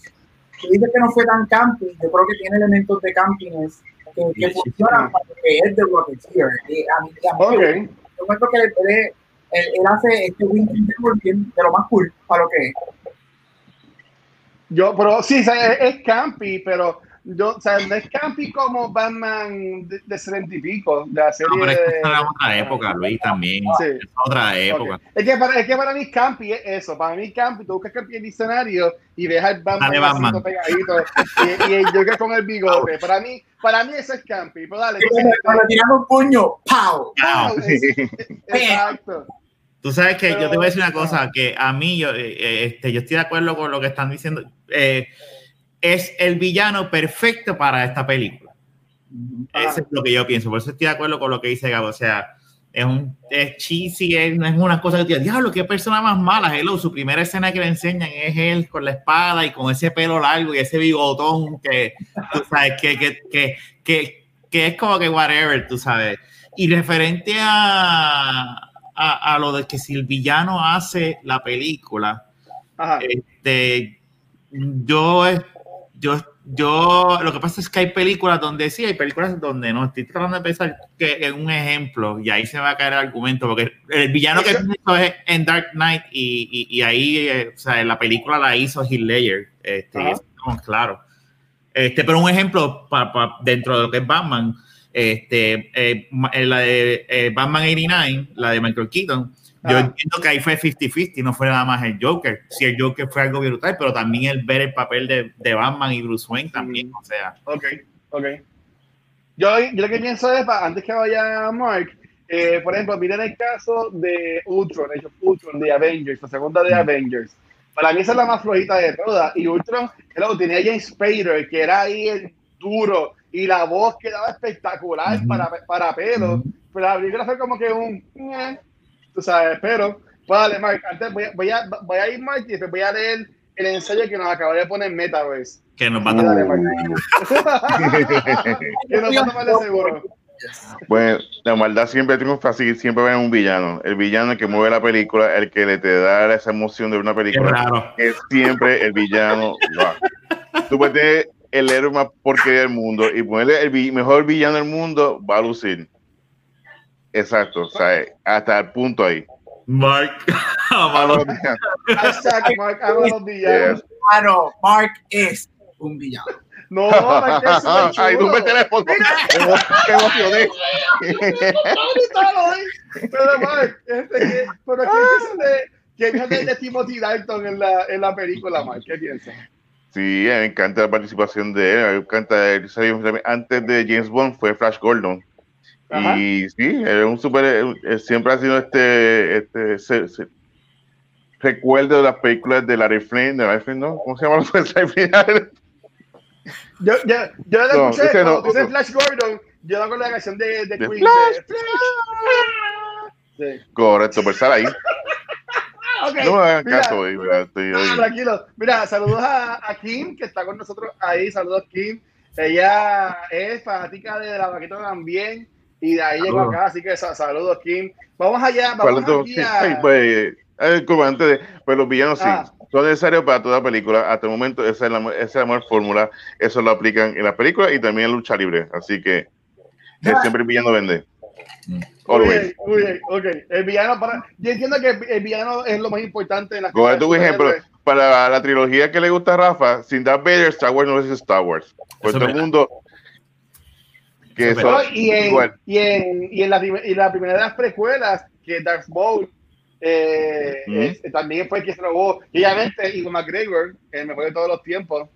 tú dices que no fue tan camping, yo creo que tiene elementos de campiness que, que funcionan para lo que es de Rocketeer. A mí, a mí yo encuentro que él, él, él hace este Network bien de lo más cool para lo que es.
Yo, pero sí, o sea, es, es campi, pero yo, o sea, no es campi como Batman de, de 70 y pico, de la serie
No, pero es que era otra época, Luis, también.
Sí.
Es otra época.
Ok. Es, que para, es que para mí campi es eso, para mí campi, tú buscas campi en el diccionario y ves al Batman,
Dale, Batman.
pegadito y, y el Joker con el bigote. Para mí, para mí eso es campi, pero dale.
Cuando le tiran un puño, ¡pau!
Es- *laughs* exacto.
Tú sabes que yo te voy a decir una
Pero-
cosa, que a mí yo, eh, eh, este, yo estoy de acuerdo con lo que están diciendo. Eh, es el villano perfecto para esta película.
Ajá.
Eso es lo que yo pienso. Por eso estoy de acuerdo con lo que dice Gabo. O sea, es un es cheesy, es, es una cosa que te diablo, qué persona más mala. Hello, su primera escena que le enseñan es él con la espada y con ese pelo largo y ese bigotón que, tú sabes, que, que, que, que, que es como que whatever, tú sabes. Y referente a, a, a lo de que si el villano hace la película,
Ajá.
este, yo, yo, yo, lo que pasa es que hay películas donde sí, hay películas donde no. Estoy tratando de pensar que en un ejemplo, y ahí se va a caer el argumento, porque el villano que hizo es en Dark Knight, y, y, y ahí, eh, o sea, la película la hizo Heath Ledger, este, eso claro. Este, pero un ejemplo pa- pa- dentro de lo que es Batman, este, eh, eh, la de eh, Batman 89, la de Michael Keaton, yo
Ah.
entiendo que ahí fue 50-50, no fue nada más el Joker. Si el Joker fue algo brutal, pero también el ver el papel de, de Batman y Bruce Wayne también, o sea.
Ok, ok. Yo, yo lo que pienso es, antes que vaya Mark, eh, por ejemplo, miren el caso de Ultron, Ultron, de Avengers, la segunda de
Mm.
Avengers. Para mí esa es la más flojita de todas. Y Ultron, claro, tenía James Spader, que era ahí el duro, y la voz quedaba espectacular para, para pelo. Pero la película fue como que un... Tú sabes, pero... Pues dale, Mark, antes voy a, voy, a, voy a ir, Mark, y después voy a leer el ensayo que nos acaba de poner Metaverse.
Que nos va a
que nos va a tomar de seguro.
Bueno, la maldad siempre triunfa así, siempre va en un villano. El villano que mueve la película, el que le te da esa emoción de una película, es siempre el villano. Tú puedes tener el héroe más porquería del mundo y ponerle el vi- mejor villano del mundo, va a lucir. Exacto, o sea, hasta el punto ahí.
Mark. *laughs*
Vamos,
Hashtag Mark ama los *laughs* villanos.
Yes.
Claro, Mark es un villano.
No, Mark es chulo. *laughs*
Ay, tú me teléfono. Me emocioné.
Vi. Pero Mark, este, que- pero ¿qué piensas de, qué de Timothy Dalton en la, en la película, Mark? ¿Qué piensas?
Sí, a mí me encanta la participación de él. Me encanta. Antes de James Bond fue Flash Gordon.
Ajá.
Y sí, es un super. él siempre ha sido este. este se- se- recuerdo de las películas de Larry Flynn, de Larry Flynn, ¿no? ¿Cómo se llama al final? *laughs*
Yo, yo, yo lo
No,
escuché,
no,
cuando
otro.
Flash Gordon, yo hago la canción de, de
De
Queen.
Flash,
de- Sí.
Correcto, estar ahí. *laughs* No me hagan
mira,
caso, ¿verdad? Estoy
Ah,
hoy.
tranquilo. Mira, saludos a, a Kim, que está con nosotros ahí. Saludos, Kim. Ella es fanática de la vaquita también. Y de ahí llegó acá, así que sa- saludos, Kim. Vamos allá, vamos aquí
sí,
a...
ay, pues, eh, como antes de, pues los villanos sí,
Ah.
son necesarios para toda película. Hasta el momento esa es la, esa es la mejor fórmula. Eso lo aplican en la película y también en lucha libre. Así que eh, siempre el villano vende.
Muy
Always.
bien, muy bien, ok. El villano para... Yo entiendo que el, villano es lo más importante en la
Coge tu
de
ejemplo, para la trilogía que le gusta a Rafa, sin Darth Vader, Star Wars no es Star Wars. Pues todo el mundo que
Eso es
No, y, en,
igual.
y, en, y en la, y la primera de las precuelas, que Darth Maul Eh,
Ujú.
este, también fue el que se robó. Y obviamente, Iwan McGregor, el mejor de todos los tiempos.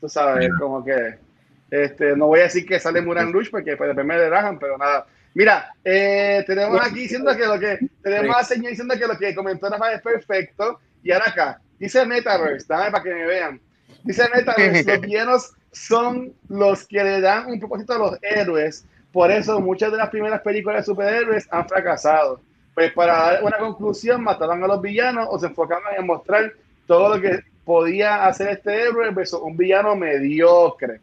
Tú sabes, como que. Este, no voy a decir que sale Muran Rush porque pues, después me derrajan, pero nada. Mira, eh, tenemos aquí diciendo que lo que. Tenemos a señor diciendo que lo que comentó Rafa es perfecto. Y ahora acá, dice Metaverse, dame para que me vean. Dice Metaverse, *laughs* los villanos son los que le dan un propósito a los héroes. Por eso muchas de las primeras películas de superhéroes han fracasado. Pues para dar una conclusión, mataban a los villanos o se enfocaban en mostrar todo lo que podía hacer este héroe versus un villano mediocre.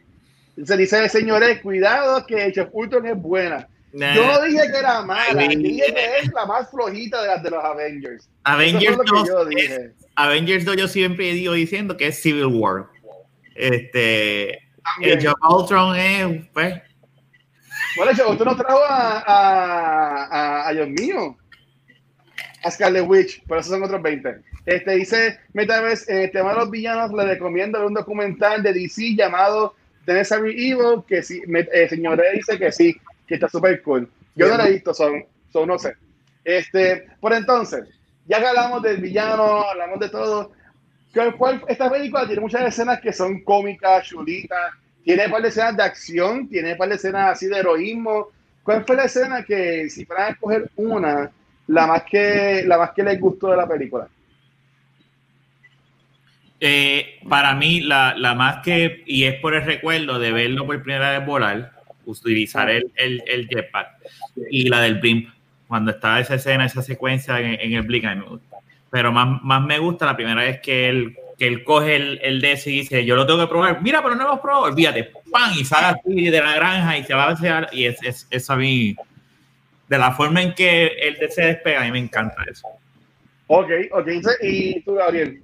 Se dice, señores, cuidado que of Ultron es buena.
Nah.
Yo no dije que era mala,
Ay,
yo dije que es la más flojita de las de los Avengers.
Avengers
Eso lo que
2
yo
es-. Avengers 2 yo siempre digo diciendo que es Civil War. Este. Age of Ultron es, pues,
Bueno, of Ultron nos trajo a, a, a, a Dios mío, a Scarlet Witch, pero esos son otros 20. Este dice Metaverse, eh, el tema de los villanos, le recomiendo ver un documental de DC llamado The Necessary Evil, que sí, me, eh, señor dice que sí, que está súper cool. Yo no lo he visto, son, son no sé. Este, por entonces, ya que hablamos del villano, hablamos de todo, ¿cuál- cuál- esta película tiene muchas escenas que son cómicas, chulitas, tiene un par de escenas de acción, tiene un par de escenas así de heroísmo. ¿Cuál fue la escena que, si fueran a escoger una, la más que, la más que les gustó de la película?
eh, para mí la, la más que, y es por el recuerdo de verlo por primera vez volar, utilizar el, el, el jetpack y la del blimp, cuando estaba esa escena, esa secuencia en, en el blink, a. Pero más, más me gusta la primera vez que él, que él coge el, el ese y dice, yo lo tengo que probar, mira, pero no lo hemos probado, olvídate, ¡pam! Y sale así de la granja y se va a hacer, y es, es, es a mí, de la forma en que el se despega, a mí me encanta eso.
Ok, ok. ¿Y tú, Gabriel?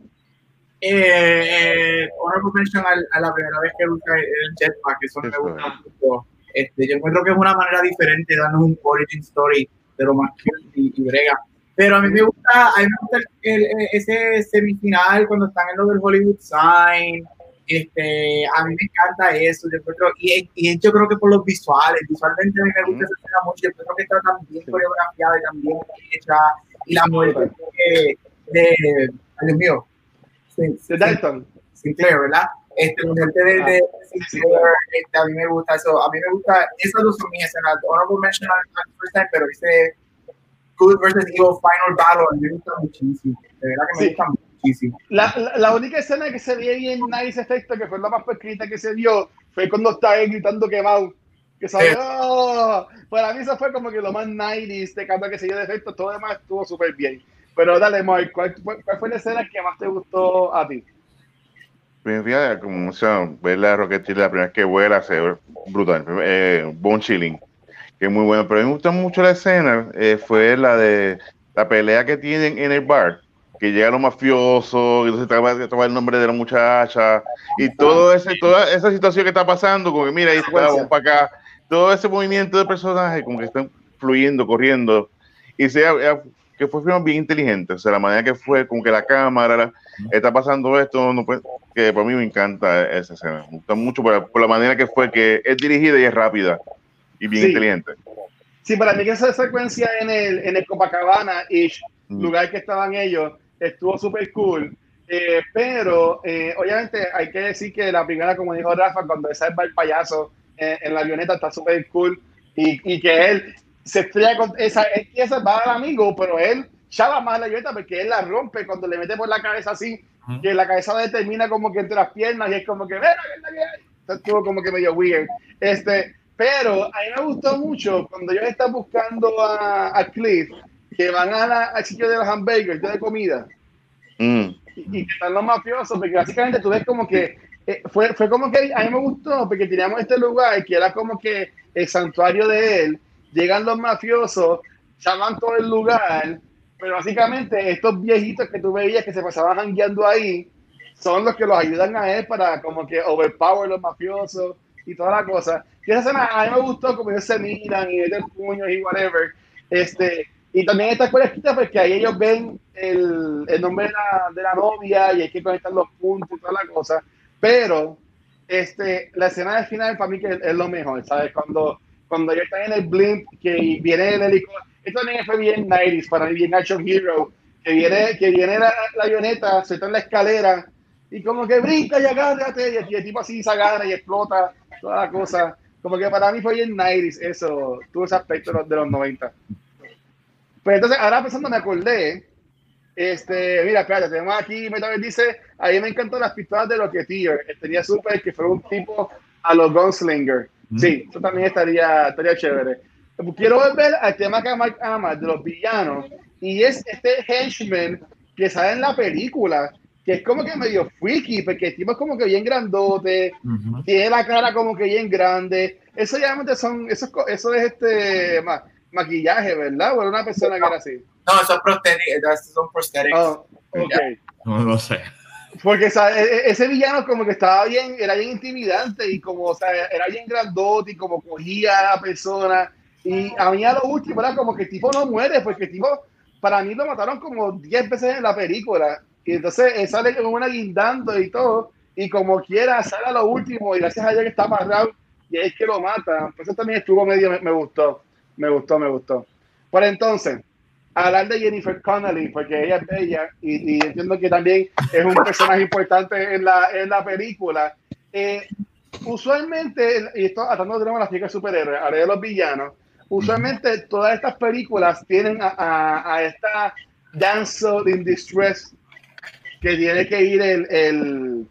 Eh, eh, honorable mention al- a, la primera vez que usa el jetpack, eso me gusta mucho. Este, yo encuentro que es una manera diferente de darnos un origin story de lo más y, y brega. Pero a mí me gusta, a mí me gusta el- el- ese semifinal cuando están en lo del Hollywood Sign. Este, a mí me encanta eso. Yo encuentro, y, y yo creo que por los visuales, visualmente a mí me gusta esa escena mucho. Yo creo que está tan bien
Sí.
coreografiada y tan bien hecha. Y la muerte de, de, Dios mío,
De Dalton.
Sinclair, ¿verdad? Este, muerte de, de Sinclair, este, a mí me gusta eso. A mí me gusta, esas dos son mis escenas. Honorable mention al first time, pero ese Good versus Evil Final Battle, me gusta muchísimo. De verdad que me
Sí.
gusta muchísimo.
La, la, la única escena que se ve bien nice efecto, que fue la más escrita que se vio, fue cuando estaba él gritando quemado. Que salió.
Sí.
¡Oh! Para mí eso fue como que lo más 90s de cada que se dio de efecto, todo demás estuvo súper bien. Pero dale, Mark, ¿cuál, cuál fue la escena que más te gustó a ti?
Bien, fíjate, como o sea, ver la Rocketeer la primera vez que vuela, se ve brutal. Eh, Bone Chilling, que es muy bueno. Pero a mí me gusta mucho la escena, eh, fue la de la pelea que tienen en el bar, que llega lo mafioso, y entonces toma, toma el nombre de la muchacha, y todo ese, toda esa situación que está pasando, como que mira, ahí está, vamos para acá, todo ese movimiento de personajes, como que están fluyendo, corriendo, y sea, eh, que fue bien inteligente, o sea, la manera que fue, como que la cámara, la- está pasando esto, no puede, que por mí me encanta esa escena. Me gusta mucho por, por la manera que fue, que es dirigida y es rápida y bien
Sí.
inteligente.
Sí, para mí que esa secuencia en el, en el Copacabana, ish,
Mm.
lugar que estaban ellos, estuvo súper cool. Eh, pero eh, obviamente hay que decir que la primera, como dijo Rafa, cuando él salva el payaso eh, en la avioneta está súper cool y, y que él se estrella con esa, él quiere salvar al amigo, pero él chava más la avioneta porque él la rompe cuando le mete por la cabeza así, que la cabeza de él termina como que entre las piernas y es como que, "Mira, que es la que hay". Entonces, estuvo como que medio weird. Este, pero a mí me gustó mucho cuando ellos están buscando a, a Cliff, que van a la- al sitio de los hamburgers, de comida,
Mm.
y, y que están los mafiosos, porque básicamente tú ves como que eh, fue, fue como que a mí me gustó, porque teníamos este lugar que era como que el santuario de él, llegan los mafiosos, llaman todo el lugar, pero básicamente estos viejitos que tú veías que se pasaban jangueando ahí, son los que los ayudan a él para como que overpower los mafiosos y toda la cosa. Y esa escena a mí me gustó como ellos se miran y meten puños y whatever. Este, y también esta escuela escrita porque ahí ellos ven el, el nombre de la, de la novia y hay que conectar los puntos y toda la cosa. Pero este, la escena del final para mí que es, lo mejor, ¿sabes? Cuando, cuando ellos están en el blimp, que viene el helicóptero. Esto también fue bien 90s, para mí bien Action Hero, que viene, que viene la, la avioneta, se está en la escalera y como que brinca y agárrate, y el, y el tipo así se agarra y explota, toda la cosa. Como que para mí fue bien 90 eso, tuvo ese aspecto de los, de los 90. Pues entonces, ahora pensando, me acordé, este, mira, espérate, tenemos aquí, Metabel dice, a mí me encantan las pistolas de Rocketeer, estaría súper que fuera un tipo a los Gunslinger. Sí, eso también estaría, estaría chévere. Quiero volver al tema que Mike ama de los villanos, y es este henchman que sale en la película, que es como que medio freaky, porque el tipo es como que bien grandote,
Ujú.
tiene la cara como que bien grande. Eso ya son, eso eso es este ma- maquillaje, ¿verdad? O era una persona que era así.
No, eso es prosthetic, esos son prosthetics.
Oh, ok.
No lo sé.
Porque o sea, e- e- ese villano como que estaba bien, era bien intimidante y como, o sea, era bien grandote y como cogía a la persona. Y a mí a lo último era como que el tipo no muere, porque el tipo, para mí lo mataron como 10 veces en la película. Y entonces él sale como una guindando y todo, y como quiera sale a lo último, y gracias a Dios que está amarrado, y es que lo mata. Pues eso también estuvo medio, me, me gustó, me gustó, me gustó. Por entonces, hablar de Jennifer Connelly, porque ella es bella y, y entiendo que también es un personaje importante en la, en la película. Eh, usualmente, y esto atando tenemos las chicas superhéroes, ahora de los villanos, usualmente todas estas películas tienen a, a, a esta damsel in distress que tiene que ir el, el,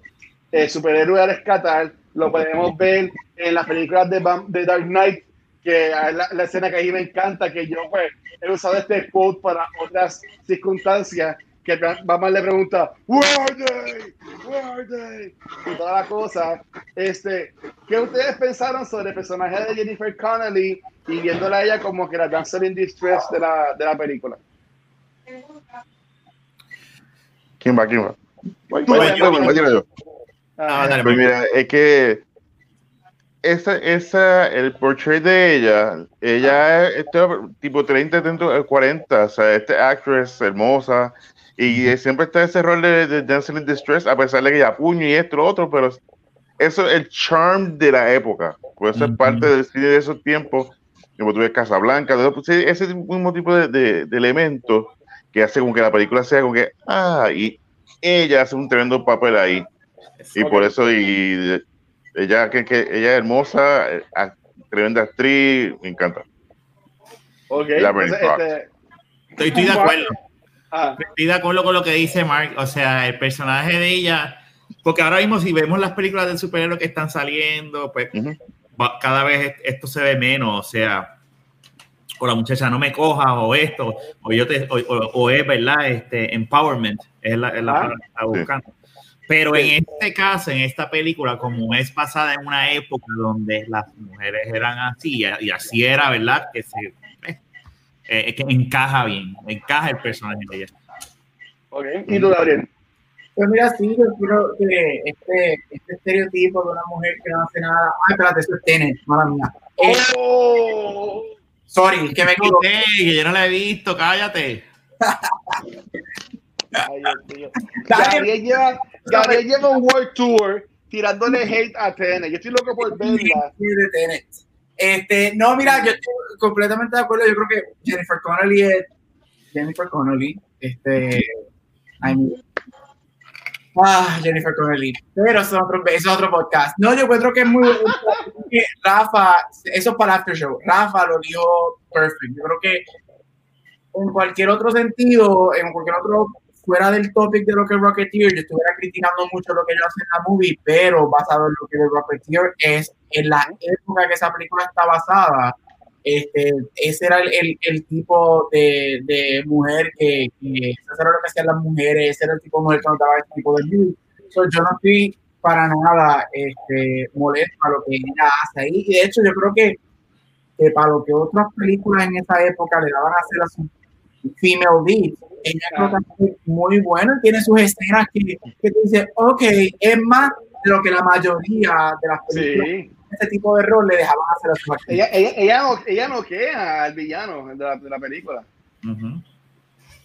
el superhéroe a rescatar. Lo podemos ver en las películas de, de Dark Knight, que la, la escena que a mí me encanta, que yo pues he usado este quote para otras circunstancias, que Batman le pregunta, Where are they? Where are they? Y toda la cosa. Este, ¿Qué ustedes pensaron sobre el personaje de Jennifer Connelly y viéndola a ella como que la dancer in distress de la, de la película?
¿Quién va? ¿Quién va? Voy,
Tú,
voy,
Dani,
voy, voy, voy, yo.
Ah,
dale,
Pues mira, es que esa, esa, el portrait de ella, ella es este, tipo 30, 30, 40, o sea, esta actress hermosa, y siempre está ese rol de, de Dancing in Distress, a pesar de que ella puño y esto, lo otro, pero eso es el charm de la época, por eso es parte del cine de esos tiempos, como tú ves Casablanca, pues, ese mismo tipo de, de, de elementos que hace como que la película sea como que, ah, y ella hace un tremendo papel ahí. Y por eso, y ella, que, que ella es hermosa, eh, tremenda actriz, me encanta.
ok. Entonces,
Fox.
este,
Estoy, estoy de acuerdo.
ah,
Estoy de acuerdo con lo que dice Mark. O sea, el personaje de ella. Porque ahora mismo, si vemos las películas de superhéroes que están saliendo, pues
Ujú.
va- cada vez est- esto se ve menos. O sea, o la muchacha no me cojas, o esto, o yo te, o, o- o es verdad, este empowerment, es la, es la
Ah.
palabra que estaba buscando. Pero en este caso, en esta película, como es pasada en una época donde las mujeres eran así, y así era, ¿verdad? Que se eh, eh, que encaja bien, encaja el personaje de ella.
ok. Y tú, Gabriel.
Pues mira, sí, yo creo que este, este estereotipo de una mujer que no hace nada. Ay, espérate, eso es Tenet, mala mía.
Oh.
Sorry, que me equivoqué.
Que yo no la he visto, cállate.
Ay, Dios mío. Gabriel lleva, Gabriel lleva un World Tour tirándole hate a TN. Yo estoy loco por verla.
Sí, de Tenet. Este, no, mira, yo estoy completamente de acuerdo. Yo creo que Jennifer Connelly es Jennifer Connelly. Este, I mean, ah, Jennifer Connelly. Pero eso es otro, es otro podcast. No, yo encuentro que es muy *laughs* Rafa, eso es para after show. Rafa lo dijo perfect. Yo creo que en cualquier otro sentido, en cualquier otro fuera del topic de lo que es Rocketeer, yo estuviera criticando mucho lo que ellos hacen en la movie, pero basado en lo que el Rocketeer es en la época que esa película está basada, este, ese era el, el, el tipo de, de mujer que, que, eso era lo que hacían las mujeres, ese era el tipo de mujer que nos daba este tipo de news. So, yo no estoy para nada este, molesto a lo que ella hace ahí, y de hecho yo creo que, que para lo que otras películas en esa época le daban a hacer a su female lead, ella creo que es muy bueno y tiene sus escenas que, que tú dices, ok, es más de lo que la mayoría de las películas
Sí.
Ese tipo de rol le dejaban hacer a su actriz.
Ella, ella, ella, no, ella noquea al villano de la, de la película.
Ujú.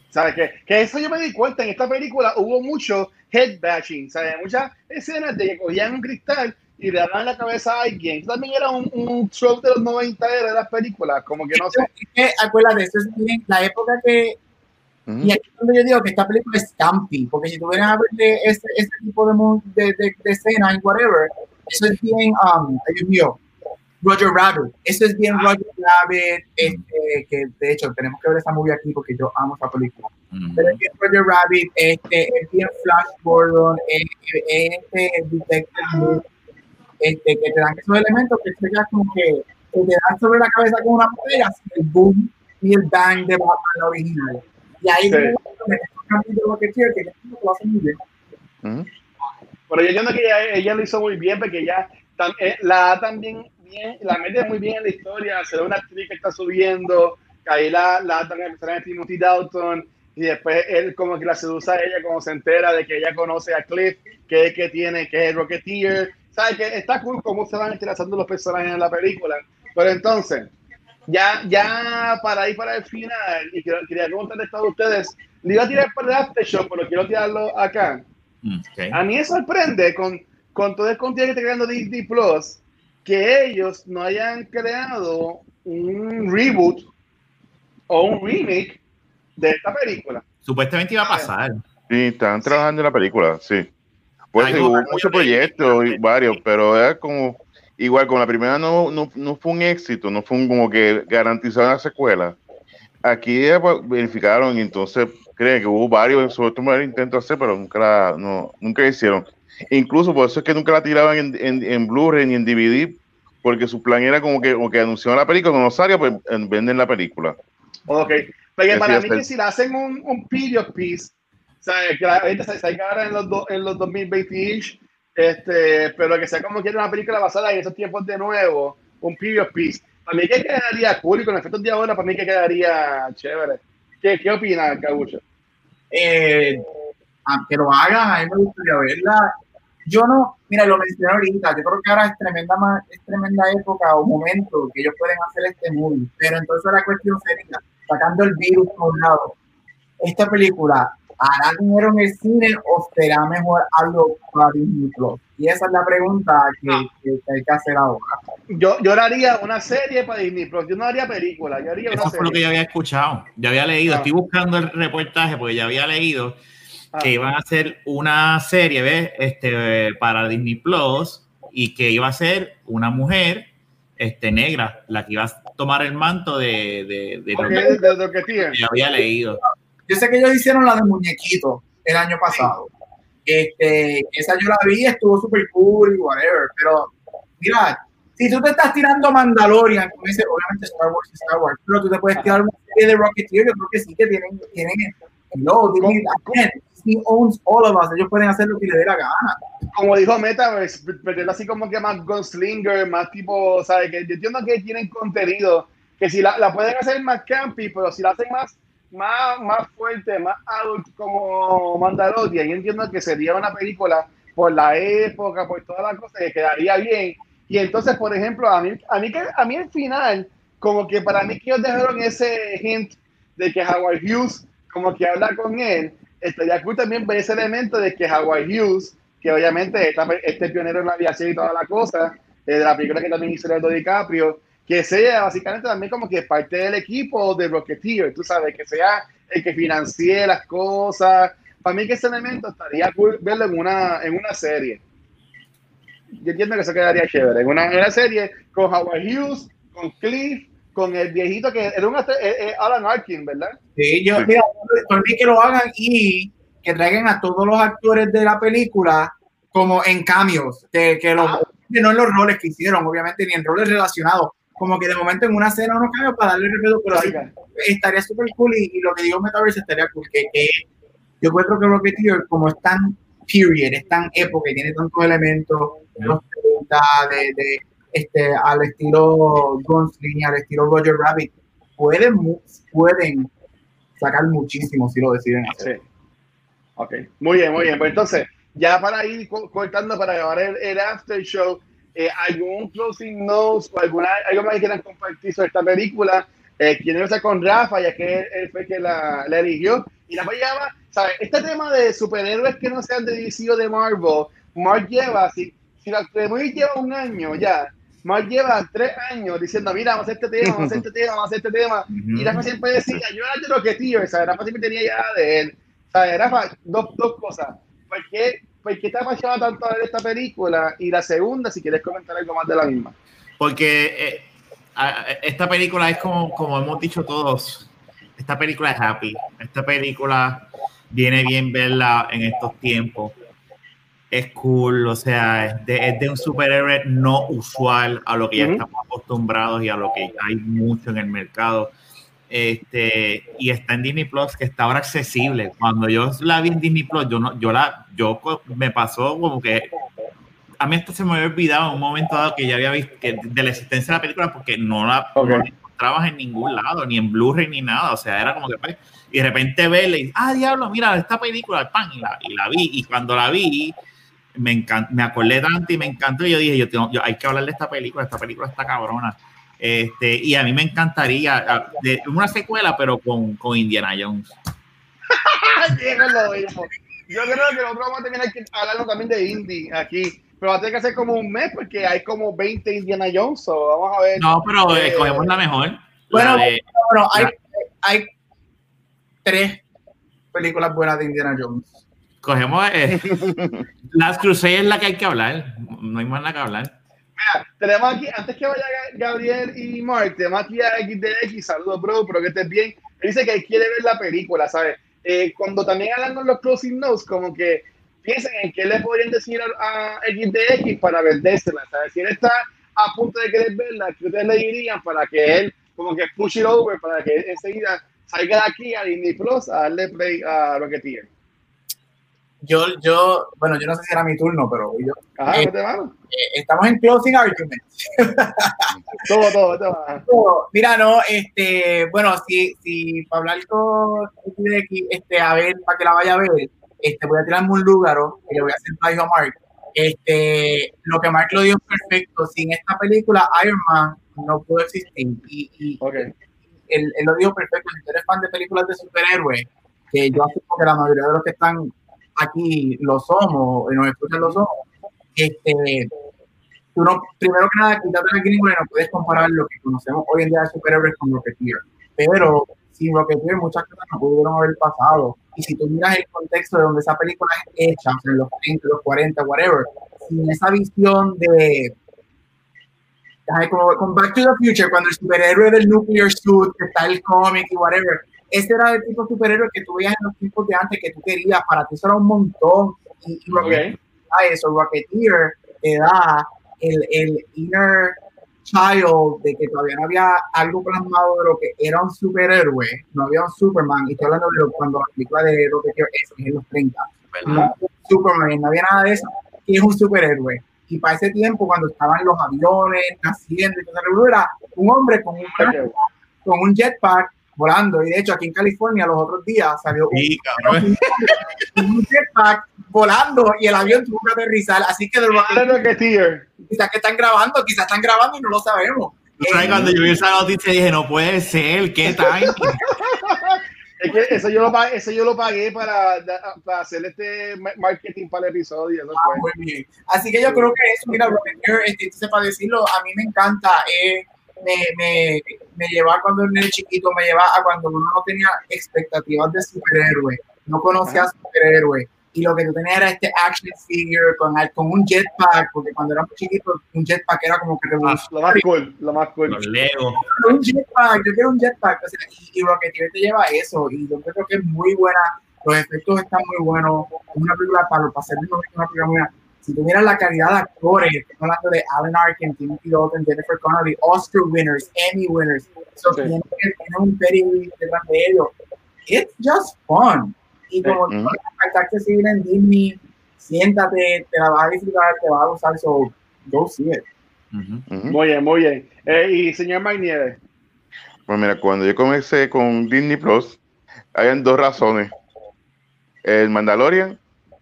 ¿Sabes? Que, que eso yo me di cuenta, en esta película hubo mucho head bashing, ¿sabes? Muchas escenas de que cogían un cristal y le daban la cabeza a alguien. Eso también era un, un trope de los 90 de las películas, como que no sé.
Que, acuérdate, eso es bien, la época que Y aquí es donde yo digo que esta película es campy, porque si tú vienes a ver ese, ese tipo de, de, de, de escena y whatever, eso es bien, um, Dios mío, Roger Rabbit. Eso es bien Roger Rabbit, este, que de hecho tenemos que ver esa movie aquí porque yo amo esa película. Pero es bien Roger Rabbit, este, es bien Flash Gordon, este, Detective este, que te dan esos elementos que te como que, te dan sobre la cabeza con una botella, el boom y el bang de Batman original. Y ahí sí. me lo que quiero, que lo hace muy bien.
Pero yo entiendo que ella, ella, lo hizo muy bien porque ella eh, la también bien, la mete muy bien en la historia, se ve una actriz que está subiendo, que ahí la, la atan a Timothy Dalton, y después él como que la seduce a ella como se entera de que ella conoce a Cliff, que es que tiene, que es Rocketeer, ¿sabes? Que está cool cómo se van entrelazando los personajes en la película, pero entonces, ya, ya para ir para el final, y quería preguntarle a todos ustedes, le iba a tirar para el after show, pero quiero tirarlo acá. Mm, okay. A mí me sorprende con, con todo el contenido que está creando Disney Plus, que ellos no hayan creado un reboot o un remake de esta película.
Supuestamente iba a pasar.
Sí, están trabajando en la película, sí. Pues sí, hubo muchos proyectos y varios, pero era como igual con la primera no, no, no fue un éxito, no fue un, como que garantizar la secuela. Aquí verificaron y entonces creen que hubo varios, sobre todo intentos hacer, pero nunca la, no, nunca hicieron. Incluso por eso es que nunca la tiraban en, en, en Blu-ray ni en DVD, porque su plan era como que, como que anunciaban la película, cuando salga, pues venden la película.
Ok, porque para mí que si la hacen un, un period piece, o sea, que la gente se ahora en los, do, en los 2020 este, pero que sea como que una película basada en esos tiempos de nuevo, un period piece. Para mí que quedaría cool y con efectos de ahora, para mí que quedaría chévere. ¿Qué, qué opinas, Cabucho?
Eh, aunque lo hagan, a mí me gustaría verla yo no, mira, lo mencioné ahorita, yo creo que ahora es tremenda, es tremenda época o momento que ellos pueden hacer este movie, pero entonces la cuestión sería, sacando el virus por un lado, esta película, ¿hará dinero en el cine o será mejor algo para Disney Plus? Y esa es la pregunta que, hay que hacer ahora.
Yo, yo haría una serie para Disney Plus, yo no haría película, yo haría una
Eso fue lo que yo había escuchado, yo había leído, ah. estoy buscando el reportaje porque ya había leído que iban a hacer una serie ¿ves? Este, para Disney Plus y que iba a ser una mujer este, negra la que iba a tomar el manto de, de, de,
lo, que,
Yo había leído.
Yo sé que ellos hicieron la de muñequito el año pasado. Este, esa yo la vi, estuvo súper cool y whatever, pero mira, si tú te estás tirando Mandalorian, como dice, obviamente Star Wars Star Wars, pero tú te puedes tirar una serie de Rocketeer, yo creo que sí que tienen, tienen no, tienen, he owns all of us. Ellos pueden hacer lo que les dé la gana.
Como dijo Meta, pero así como que más gunslinger, más tipo, ¿sabes? Que yo entiendo que tienen contenido, que si la, la pueden hacer más campy, pero si la hacen más, más, más fuerte, más adult como Mandalorian, yo entiendo que sería una película por la época, por todas las cosas, que quedaría bien. Y entonces, por ejemplo, a mí, a mí, a mí al final, como que para mí que ellos dejaron ese hint de que Howard Hughes como que habla con él, estaría cool también ver ese elemento de que Howard Hughes, que obviamente está, este pionero en la aviación y toda la cosa, eh, de la película que también hizo Leonardo DiCaprio, que sea básicamente también como que parte del equipo de Rocketeer, tú sabes, que sea el que financie las cosas. Para mí que ese elemento estaría cool verlo en una, en una serie. Yo entiendo que eso quedaría chévere. En una, una serie con Howard Hughes, con Cliff, con el viejito que era un eh, eh, Alan Arkin, ¿verdad?
Sí, yo, mira, por mí que lo hagan y que traigan a todos los actores de la película como en cambios, que, que, los, ah. no en los roles que hicieron, obviamente, ni en roles relacionados, como que de momento en una escena unos cambios para darle respeto, pero sí, estaría súper cool y, lo que digo Metaverse estaría cool, que, que yo encuentro que Rocketeer, como es tan period, es tan época y tiene tantos elementos, los de, de este, al estilo Gunsling, al estilo Roger Rabbit, pueden, pueden sacar muchísimo si lo deciden hacer. Sí.
Ok, muy bien, muy bien. Pues entonces, ya para ir cortando, para grabar el, after show, eh, ¿algún closing notes o alguna, algo más que quieran compartir sobre esta película? Eh, quieren empezar con Rafa, ya que él, fue que la, la, eligió. Y Rafa lleva, ¿sabes? Este tema de superhéroes que no sean de DC o de Marvel, Mark lleva, si, si la lleva un año ya, Mark lleva tres años diciendo, mira, vamos a hacer este tema, vamos a hacer este tema, vamos a hacer este tema. Y Rafa siempre decía, yo era de lo que tío, o sea, Rafa siempre tenía ya de él. Sea, Rafa, dos, dos cosas. ¿Por qué, ¿Por qué te apasiona tanto ver esta película? Y la segunda, si quieres comentar algo más de la misma.
Porque eh, a- esta película es como, como hemos dicho todos, esta película es happy, esta película viene bien verla en estos tiempos. Es cool, o sea, es de, es de un superhéroe no usual a lo que ya
Ujú.
estamos acostumbrados y a lo que hay mucho en el mercado. Este, y está en Disney Plus, que está ahora accesible. Cuando yo la vi en Disney Plus, yo no, yo la, yo me pasó como que a mí esto se me había olvidado en un momento dado que ya había visto que de la existencia de la película porque no la,
Ok.
no la encontrabas en ningún lado, ni en Blu-ray ni nada. O sea, era como que pues, y de repente verla y ah, diablo, mira, esta película, pan, y la, y la vi. Y cuando la vi, me encant, me acordé tanto y me encantó. Y yo dije, yo, tengo- yo- hay que hablar de esta película, esta película está cabrona. Este, y a mí me encantaría de, una secuela, pero con, con Indiana Jones. *laughs*
Diego lo mismo. Yo creo que nosotros vamos a terminar que- hablando también de indie aquí. Pero va a tener que hacer como un mes porque hay como 20 Indiana Jones. so vamos a ver.
No, pero
Eh,
escogemos la mejor. la
Bueno,
de-
Bueno, hay, hay tres películas buenas de Indiana Jones.
Cogemos eh, *laughs* Las Crusade es la que hay que hablar. No hay más nada que hablar.
Tenemos aquí, antes que vaya Ga- Gabriel y Mark, tenemos aquí a XDX. Saludos, bro, pero que estés bien. Él dice que quiere ver la película, ¿sabes? Eh, cuando también hablan con los closing notes, como que piensen en qué le podrían decir a, a XDX para vendérsela, ¿sabes? Si él está a punto de querer verla, ¿qué ustedes le dirían para que él, como que push it over, para que él enseguida salga de aquí a Disney Plus a darle play a Rocketeer?
Yo, yo, bueno, yo no sé si era mi turno, pero yo,
Ajá,
Eh.
vete, mano.
eh, estamos en closing argument. *laughs*
Todo, todo.
Oh, *laughs* Mira, no, este, bueno, si, si para hablar con este, a ver, para que la vaya a ver, este, voy a tirarme un lúgaro y le voy a hacer plagio a Mark. Este, lo que Mark lo dio perfecto. Sin esta película, Iron Man no pudo existir. Y, y él, él lo dijo perfecto. Si tú eres fan de películas de superhéroes, que yo asumo que la mayoría de los que están aquí lo somos, nos escuchan lo somos, este, tú no, primero que nada, quítate la gringo y no puedes comparar lo que conocemos hoy en día de superhéroes con Rocketeer. Pero sin Rocketeer muchas cosas no pudieron haber pasado. Y si tú miras el contexto de donde esa película es hecha, o sea, en los 30, los 40, whatever, sin esa visión de... como Back to the Future, cuando el superhéroe del nuclear suit, que está el cómic y whatever, ese era el tipo de superhéroe que tú veías en los tiempos de antes que tú querías, para ti eso era un montón. Y, y Rocketeer
Ok.
da eso, Rocketeer te da el, el inner child de que todavía no había algo plasmado de lo que era un superhéroe, no había un Superman, y estoy hablando de lo- cuando la película de Rocketeer es, es en los 30, no había un Superman, no había nada de eso, y es un superhéroe. Y para ese tiempo, cuando estaban los aviones naciendo y todo era un hombre con un, con un jetpack volando. Y de hecho, aquí en California, los otros días salió un
Sí,
un jetpack volando y el avión tuvo que aterrizar. Así que de lo
Ahora Rocketeer.
quizás que están grabando, quizás están grabando y no lo sabemos.
Tú sabes,
Eh,
cuando yo vi esa noticia dije, no puede ser, ¿qué *laughs* tal?
Es que eso yo lo pagué, eso yo lo pagué para, para hacer este ma- marketing para el episodio.
Ah,
fue.
muy bien. Así que yo creo que eso, mira, Rocketeer, este, entonces para decirlo, a mí me encanta. eh, me, me, me lleva cuando era chiquito, me lleva a cuando uno no tenía expectativas de superhéroe, no conocía a superhéroe. Y lo que tú tenías era este action figure con, con un jetpack, porque cuando éramos chiquitos, un jetpack era como que
Lo más cool, lo más cool.
Los Lego.
un jetpack, yo quiero un jetpack. O sea, y, y Rocketeer te lleva a eso. Y yo creo que es muy buena. Los efectos están muy buenos. Es una película para, para hacer una película muy buena. Si tú miras la calidad de actores, estamos hablando de Alan Arkin, Timothy Dalton, Jennifer Connelly, Oscar winners, Emmy winners. So,
Sí.
tienen, tienen un pedigree detrás de ellos. It's just fun. Y como
Sí.
uh está accesible en Disney, siéntate, te la vas a disfrutar, te vas a gustar. So, go see it.
Muy bien, muy bien. Eh, y señor Mike Nieves.
Pues mira, cuando yo comencé con Disney Plus, habían dos razones. El Mandalorian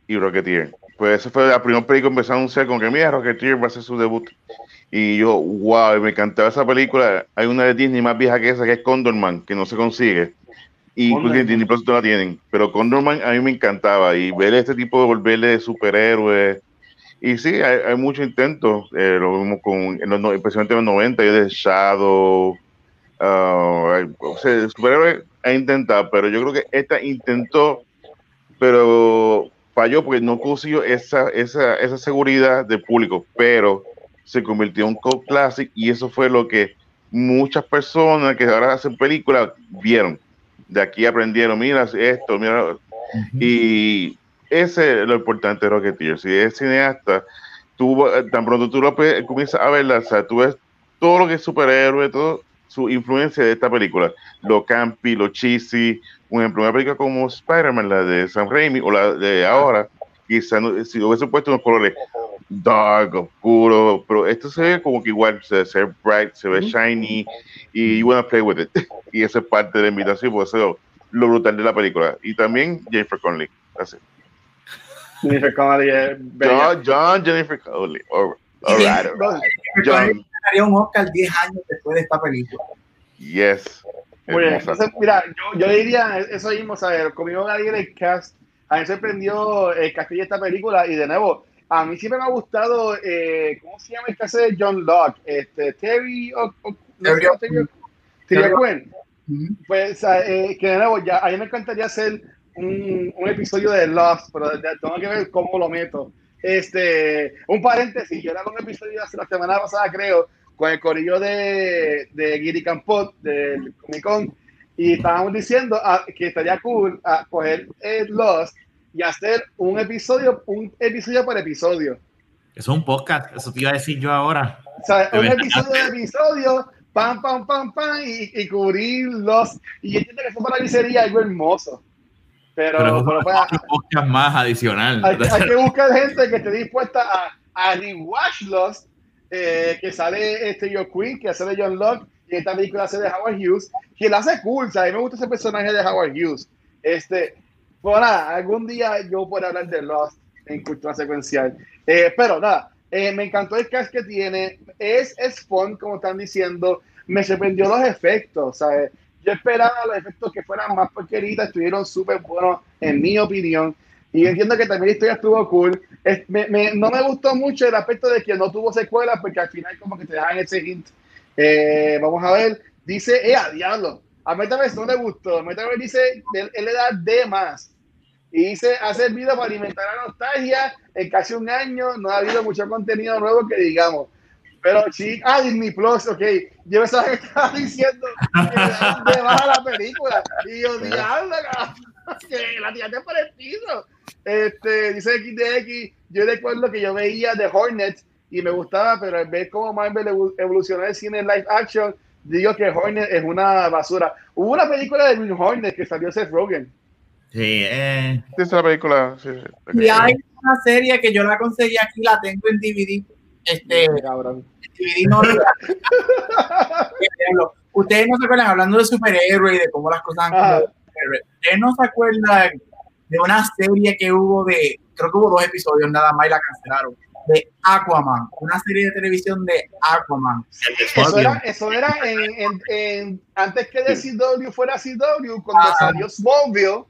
y Rocketeer. Pues esa fue la primera película que empezó a anunciar con que mira, Rocketeer va a hacer su debut. Y yo, wow, me encantaba esa película. Hay una de Disney más vieja que esa, que es Condorman, que no se consigue. Y incluso en. Disney Plus no la tienen. Pero Condorman a mí me encantaba. Y ver este tipo de volverle de superhéroe Y sí, hay, hay muchos intentos, eh, lo vimos con, en los, no- especialmente en los 90, y de Shadow, hay- o sea, superhéroe ha intentado, pero yo creo que esta intentó, pero falló porque no consiguió esa, esa, esa seguridad del público, pero se convirtió en un cult classic y eso fue lo que muchas personas que ahora hacen películas vieron. De aquí aprendieron, mira esto, mira, y ese es lo importante de Rocketeer. Si es cineasta, tú, eh, tan pronto tú lo comienzas a verla, o sea, tú ves todo lo que es superhéroe, todo su influencia de esta película, lo campi, lo cheesy, un ejemplo, una película como Spider-Man, la de Sam Raimi, o la de ahora, quizá no- si hubiese puesto unos colores dark, oscuro, pero esto se ve como que igual, se, se ve bright, se ve shiny, y you wanna play with it. *laughs* y eso es parte de la invitación, por eso lo brutal de la película. Y también Jennifer Connelly. Así.
Jennifer Connelly
John Jennifer Connelly. All, all *laughs* right, all right. John,
Ganaría un Oscar 10 años después de esta película.
yes.
Muy bien, entonces, mira, yo, yo diría eso mismo, ¿sabes? Conmigo Gabriel el cast, a mí me sorprendió el castillo de esta película y de nuevo, a mí siempre me ha gustado, eh, ¿cómo se llama el caso de John Locke? Este, Terry, o, o- no
Terry
Terry, Terry.
Ujú.
Pues, eh, que de nuevo, ya, a mí me encantaría hacer un, un episodio de Lost, pero ya tengo que ver cómo lo meto. Este, un paréntesis, yo era un episodio hace la semana pasada, creo, con el corillo de, de Giri Campot, del Comic Con, y estábamos diciendo ah, que estaría cool ah, coger el Lost y hacer un episodio, un episodio por episodio.
Eso es un podcast, eso te iba a decir yo ahora.
O sea, un
verdad.
episodio de episodio, pam, pam, pam, pam, y, y cubrir los. Y yo entiendo que eso para mí sería algo hermoso. Pero,
Pero
pero
es
pues,
podcast más adicional.
hay, hay que buscar gente que esté dispuesta a, a rewatch los, eh, que sale este Joe Quinn, que hace de John Locke, y esta película hace de Howard Hughes, que la hace cool, o sea, a mí me gusta ese personaje de Howard Hughes. Este, pues nada, algún día yo puedo hablar de Lost en cultura secuencial. Eh, pero nada, eh, me encantó el cast que tiene, es, es fun, como están diciendo, me sorprendió los efectos, ¿sabes? Yo esperaba los efectos que fueran más porqueritas, estuvieron súper buenos, en mi opinión. Y entiendo que también la historia estuvo cool. No me gustó mucho el aspecto de que no tuvo secuela, porque al final como que te dejan ese hint. Eh, vamos a ver. Dice, eh, a diablo. A Metaverse no le gustó. Metaverse dice, él, él le da D más. Y dice, ha servido para alimentar la nostalgia. En casi un año no ha habido mucho contenido nuevo que digamos. Pero sí, ah, Disney Plus, ok. Yo pensaba que *laughs* estaba diciendo que le dan D más a la película. Y yo, diablo, *laughs* que la tiraste por el piso. Este, dice XDX, yo recuerdo que yo veía The Hornet y me gustaba, pero al ver cómo Marvel evo- evolucionó el cine en live action, digo que Hornet es una basura. Hubo una película de Green Hornet que salió Seth Rogen.
Sí, eh,
Esa es la película. sí, sí.
Y hay una serie que yo la conseguí aquí, la tengo en DVD. Este,
Cabrón.
No Ustedes no se acuerdan, hablando de superhéroes y de cómo las cosas han
Ajá.
cambiado. Ustedes no se acuerdan de una serie que hubo de, creo que hubo dos episodios nada más y la cancelaron, de Aquaman, una serie de televisión de Aquaman.
Eso era, eso era en, en- en- antes que de CW fuera CW, cuando
Ah.
salió Smallville,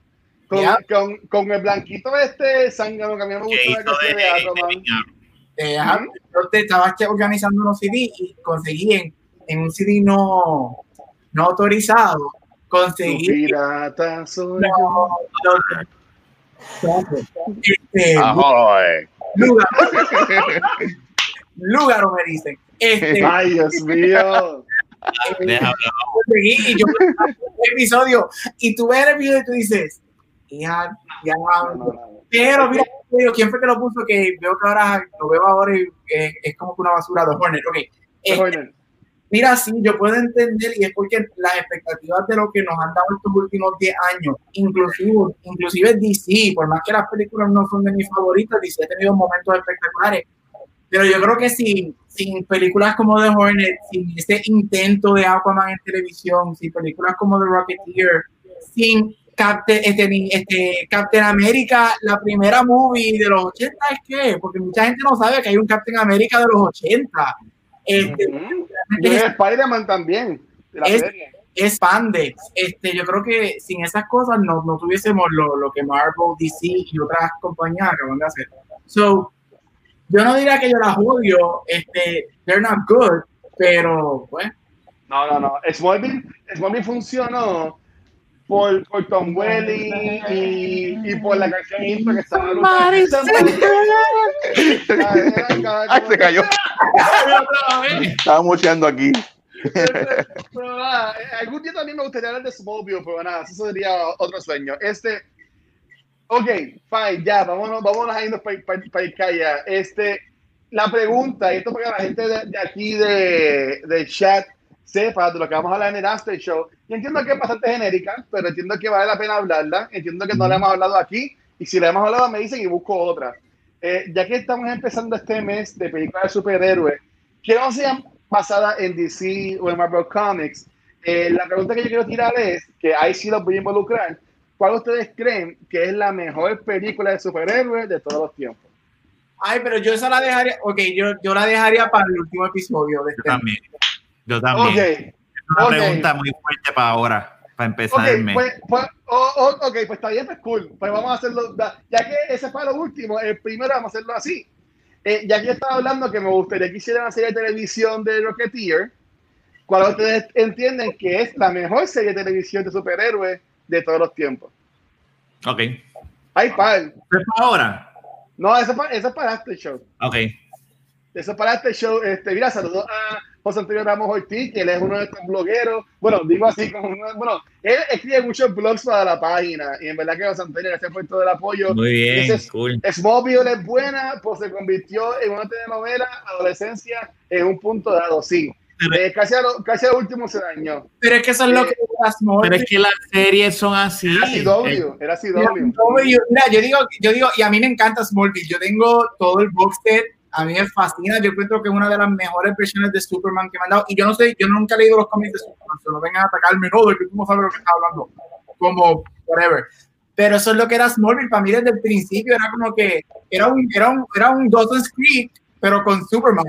con, con, con el blanquito este zángano que a mí me
que
gusta la
hizo
canción
de-
de
de-
Aquaman.
de-
Eh, ajá, yo te estaba che- organizando unos CD y conseguí en, en un CD no, no autorizado, conseguí
pirata soy
No,
yo.
no, este,
Ahoy.
lugar, lugar me dicen. Este,
Ay, Dios mío.
Y yo episodio y tú ves el video y tú dices, hija, ya
no.
Pero mira, ¿quién fue que lo puso? Que veo que ahora lo veo ahora y es, es como que una basura de Hornet. Ok, este. Mira, sí, yo puedo entender y es porque las expectativas de lo que nos han dado estos últimos 10 años, inclusive, inclusive DC, por más que las películas no son de mis favoritas, DC ha tenido momentos espectaculares, pero yo creo que sin, sin películas como The Hornet, sin ese intento de Aquaman en televisión, sin películas como The Rocketeer, sin Captain, este, ni- este, Captain America, la primera movie de los 80 es que, porque mucha gente no sabe que hay un Captain America de los 80. Este.
Y en Spider-Man también, la
Es-
serie.
es Spandex. Este, yo creo que sin esas cosas no, no tuviésemos lo, lo que Marvel, DC y otras compañías acaban de hacer. So, yo no diría que yo las odio, este, they're not good, pero pues.
No, no, no. Smallville, Smallville funcionó por, por Tom Welly y, y por la canción intro que estaba.
Ay, se cayó. Estaba mocheando aquí.
Pero nada, algún día también me gustaría hablar de Smallville, pero nada, eso sería otro sueño. Este, ok, fine, ya, vámonos, vámonos a irnos para pa, ya. Este, la pregunta, y esto para la gente de, de aquí de, de chat sepa de lo que vamos a hablar en el After Show. Y entiendo que es bastante genérica, pero entiendo que vale la pena hablarla. Entiendo que no la hemos hablado aquí. Y si la hemos hablado, me dicen y busco otra. Eh, ya que estamos empezando este mes de películas de superhéroes, que no sean basadas en DC o en Marvel Comics, eh, la pregunta que yo quiero tirar es, que ahí sí los voy a involucrar, ¿cuál ustedes creen que es la mejor película de superhéroes de todos los tiempos?
Ay, pero yo esa la dejaría, ok, yo, yo la dejaría para el último episodio de este
también. Yo también.
Okay.
Es una
Okay.
pregunta muy fuerte para ahora, para empezar el mes.
pues, pues, oh, ok, pues está bien, pues cool. Pues vamos a hacerlo, ya que ese fue lo último, el primero vamos a hacerlo así. Eh, ya que yo estaba hablando que me gustaría que hiciera una serie de televisión de Rocketeer, ¿cuál ustedes entienden que es la mejor serie de televisión de superhéroes de todos los tiempos?
Ok. ¿Es
Hay par.
para ahora?
No, eso es para, eso es para este show.
Ok.
Eso es para este show. Este, mira, saludos a José Antonio Ramos Ortiz, que él es uno de estos blogueros. Bueno, digo así como uno- bueno, él escribe muchos blogs para la página y en verdad que José Antonio, gracias por todo el apoyo.
Muy bien,
Ese es-
cool.
Smallville es buena, pues se convirtió en una telenovela, adolescencia, en un punto dado, sí. Eh, casi, a lo, casi al último se dañó.
Pero es que eso es lo que las
Pero es que las series son así.
Era CW, era CW.
Mira, yo digo, yo digo, y a mí me encanta Smallville. Yo tengo todo el box set, a mí me fascina. Yo encuentro que es una de las mejores versiones de Superman que me han dado. Y yo no sé, yo nunca he leído los cómics de Superman, se no vengan a atacarme, no, de que tú no sabes lo que estás hablando. Como, whatever. Pero eso es lo que era Smallville. Para mí desde el principio era como que era un, era un, era un Dawson's Creek, pero con Superman.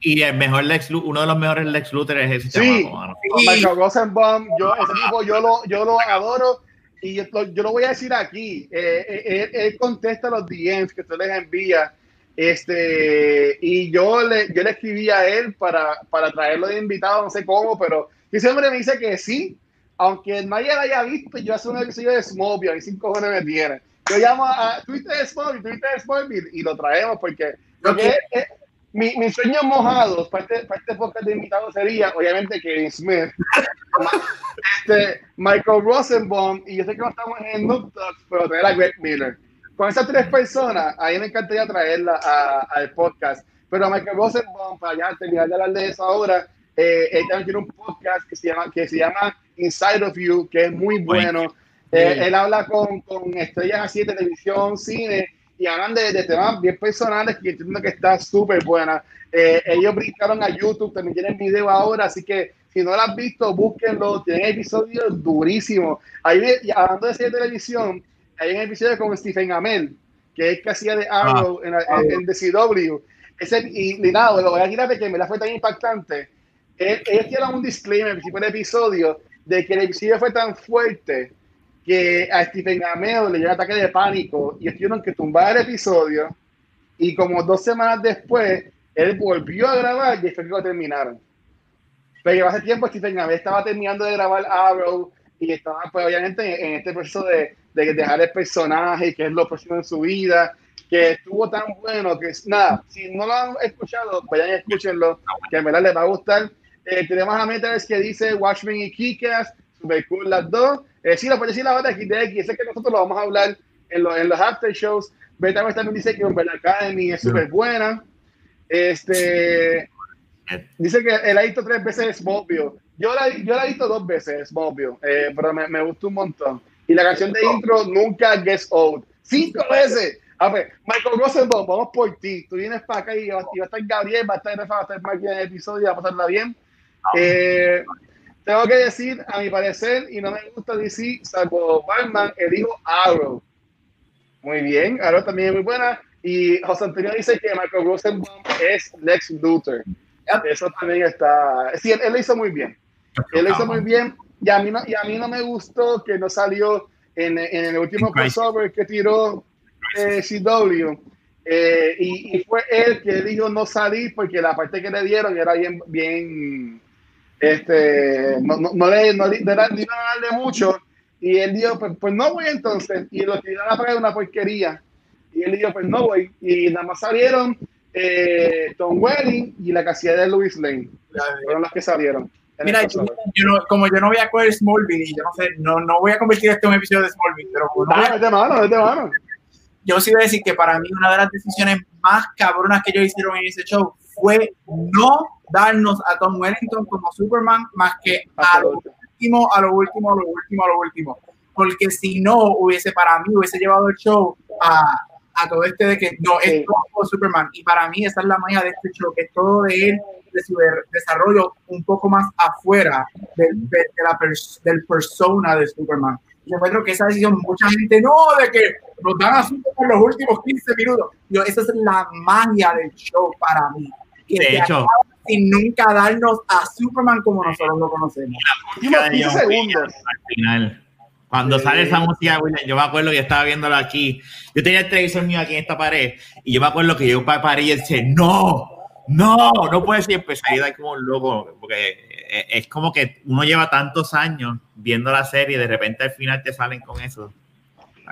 Y el mejor Lex Lu- uno de los mejores Lex Luthor es ese
Sí.
chamaco,
Michael Rosenbaum, yo, ese tipo yo lo, yo lo adoro y yo lo, yo lo voy a decir aquí. Eh, eh, él, él contesta los DMs que usted les envía. Este, y yo le, yo le escribí a él para, para traerlo de invitado, no sé cómo, pero ese hombre me dice que sí, aunque nadie lo haya visto, yo hace un episodio de Smallville y cinco cojones me tiene. Yo llamo a Twitter de Smallville, Twitter de Smallville y lo traemos porque, porque
Ok.
eh, mi, mis sueños mojados para este, para este podcast de invitado sería, obviamente, Kevin Smith, este, Michael Rosenbaum, y yo sé que no estamos en Noob Talks, pero tener a Greg Miller. Con esas tres personas, a mí me encantaría traerla a- al podcast. Pero Michael Rosenbaum, para ya terminar de hablar de eso ahora, eh, él también tiene un podcast que se llama, que se llama Inside of You, que es muy bueno. Eh, él habla con, con estrellas así de televisión, cine, y hablan de, de temas bien personales que entiendo que está súper buena. Eh, ellos brincaron a YouTube, también tienen video ahora, así que si no lo has visto, búsquenlo. Tienen episodios durísimos. Ahí, hablando de serie de televisión, hay un episodio con Stephen Amell, que es que hacía de Arrow en, en, en The CW. Ese, y, nada, lo voy a tirar porque me la fue tan impactante. Él- Ellos tienen un disclaimer al principio del episodio de que el episodio fue tan fuerte que a Stephen Amell le dio un ataque de pánico y tuvieron que tumbar el episodio y como dos semanas después él volvió a grabar y fue que lo terminaron. Pero hace tiempo Stephen Amell estaba terminando de grabar Arrow y estaba pues obviamente en, en este proceso de, de dejar el personaje que es lo próximo en su vida que estuvo tan bueno que nada, si no lo han escuchado, vayan y escúchenlo, que en verdad les va a gustar. Eh, tenemos a Metas que dice Watchmen y Kikas, super cool las dos. Eh, sí, lo puede decir la otra aquí de X, sé que nosotros lo vamos a hablar en, lo- en los after shows. Beta también dice que Umbrella Academy es súper buena. Este dice que él ha visto tres veces Smallville. Yo la, yo la he visto dos veces Smallville, eh, pero me, me gustó un montón. Y la canción de intro nunca gets old. Cinco veces. A ver, Michael Rosenbaum, vamos por ti. Tú vienes para acá y va, y va a estar Gabriel, va a estar Rafa, va a estar Mike en el episodio y va a pasarla bien. Eh, tengo que decir, a mi parecer, y no me gusta DC, salvo Batman, elijo Arrow. Muy bien, Arrow también es muy buena. Y José Antonio dice que Michael Rosenbaum es Lex Luthor. Eso también está. Sí, él, él lo hizo muy bien. Él lo hizo muy bien. Y a mí no, y a mí no me gustó que no salió en, en el último crossover que tiró eh, CW. Eh, y, y, fue él que dijo no salir porque la parte que le dieron era bien, bien, este, no, no, no le, no, le, no, darle mucho. Y él dijo, pues, pues no voy entonces. Y lo tiraron a pagar una porquería. Y él dijo, pues no voy. Y nada más salieron eh, Tom Welling y la casilla de Louis Lane. Fueron las que salieron.
Mira, yo, yo no, como yo no voy a coger Smallville y yo no sé, no, no voy a convertir esto en un episodio de Smallville, pero
vete mano, vete mano.
Yo sí voy a decir que para mí una de las decisiones más cabronas que ellos hicieron en ese show fue no darnos a Tom Wellington como Superman más que a lo último, a lo último, a lo último, a lo último. Porque si no, hubiese para mí, hubiese llevado el show a, a todo este de que no, es todo Superman. Y para mí esa es la magia de este show, que es todo de él de su desarrollo un poco más afuera del, de, de la pers del persona de Superman. Y yo encuentro que esa decisión, mucha gente no, de que nos dan a Superman los últimos 15 minutos. Yo, esa es la magia del show para mí. Que
de hecho,
sin nunca darnos a Superman como nosotros lo conocemos.
La 15 segundos. Al final. Cuando sí. sale esa música, yo me acuerdo que estaba viéndolo aquí. Yo tenía el televisor mío aquí en esta pared y yo me acuerdo que yo paré y decía, no, no, no puede ser. Empecé a ir como un loco, porque es como que uno lleva tantos años viendo la serie y de repente al final te salen con eso.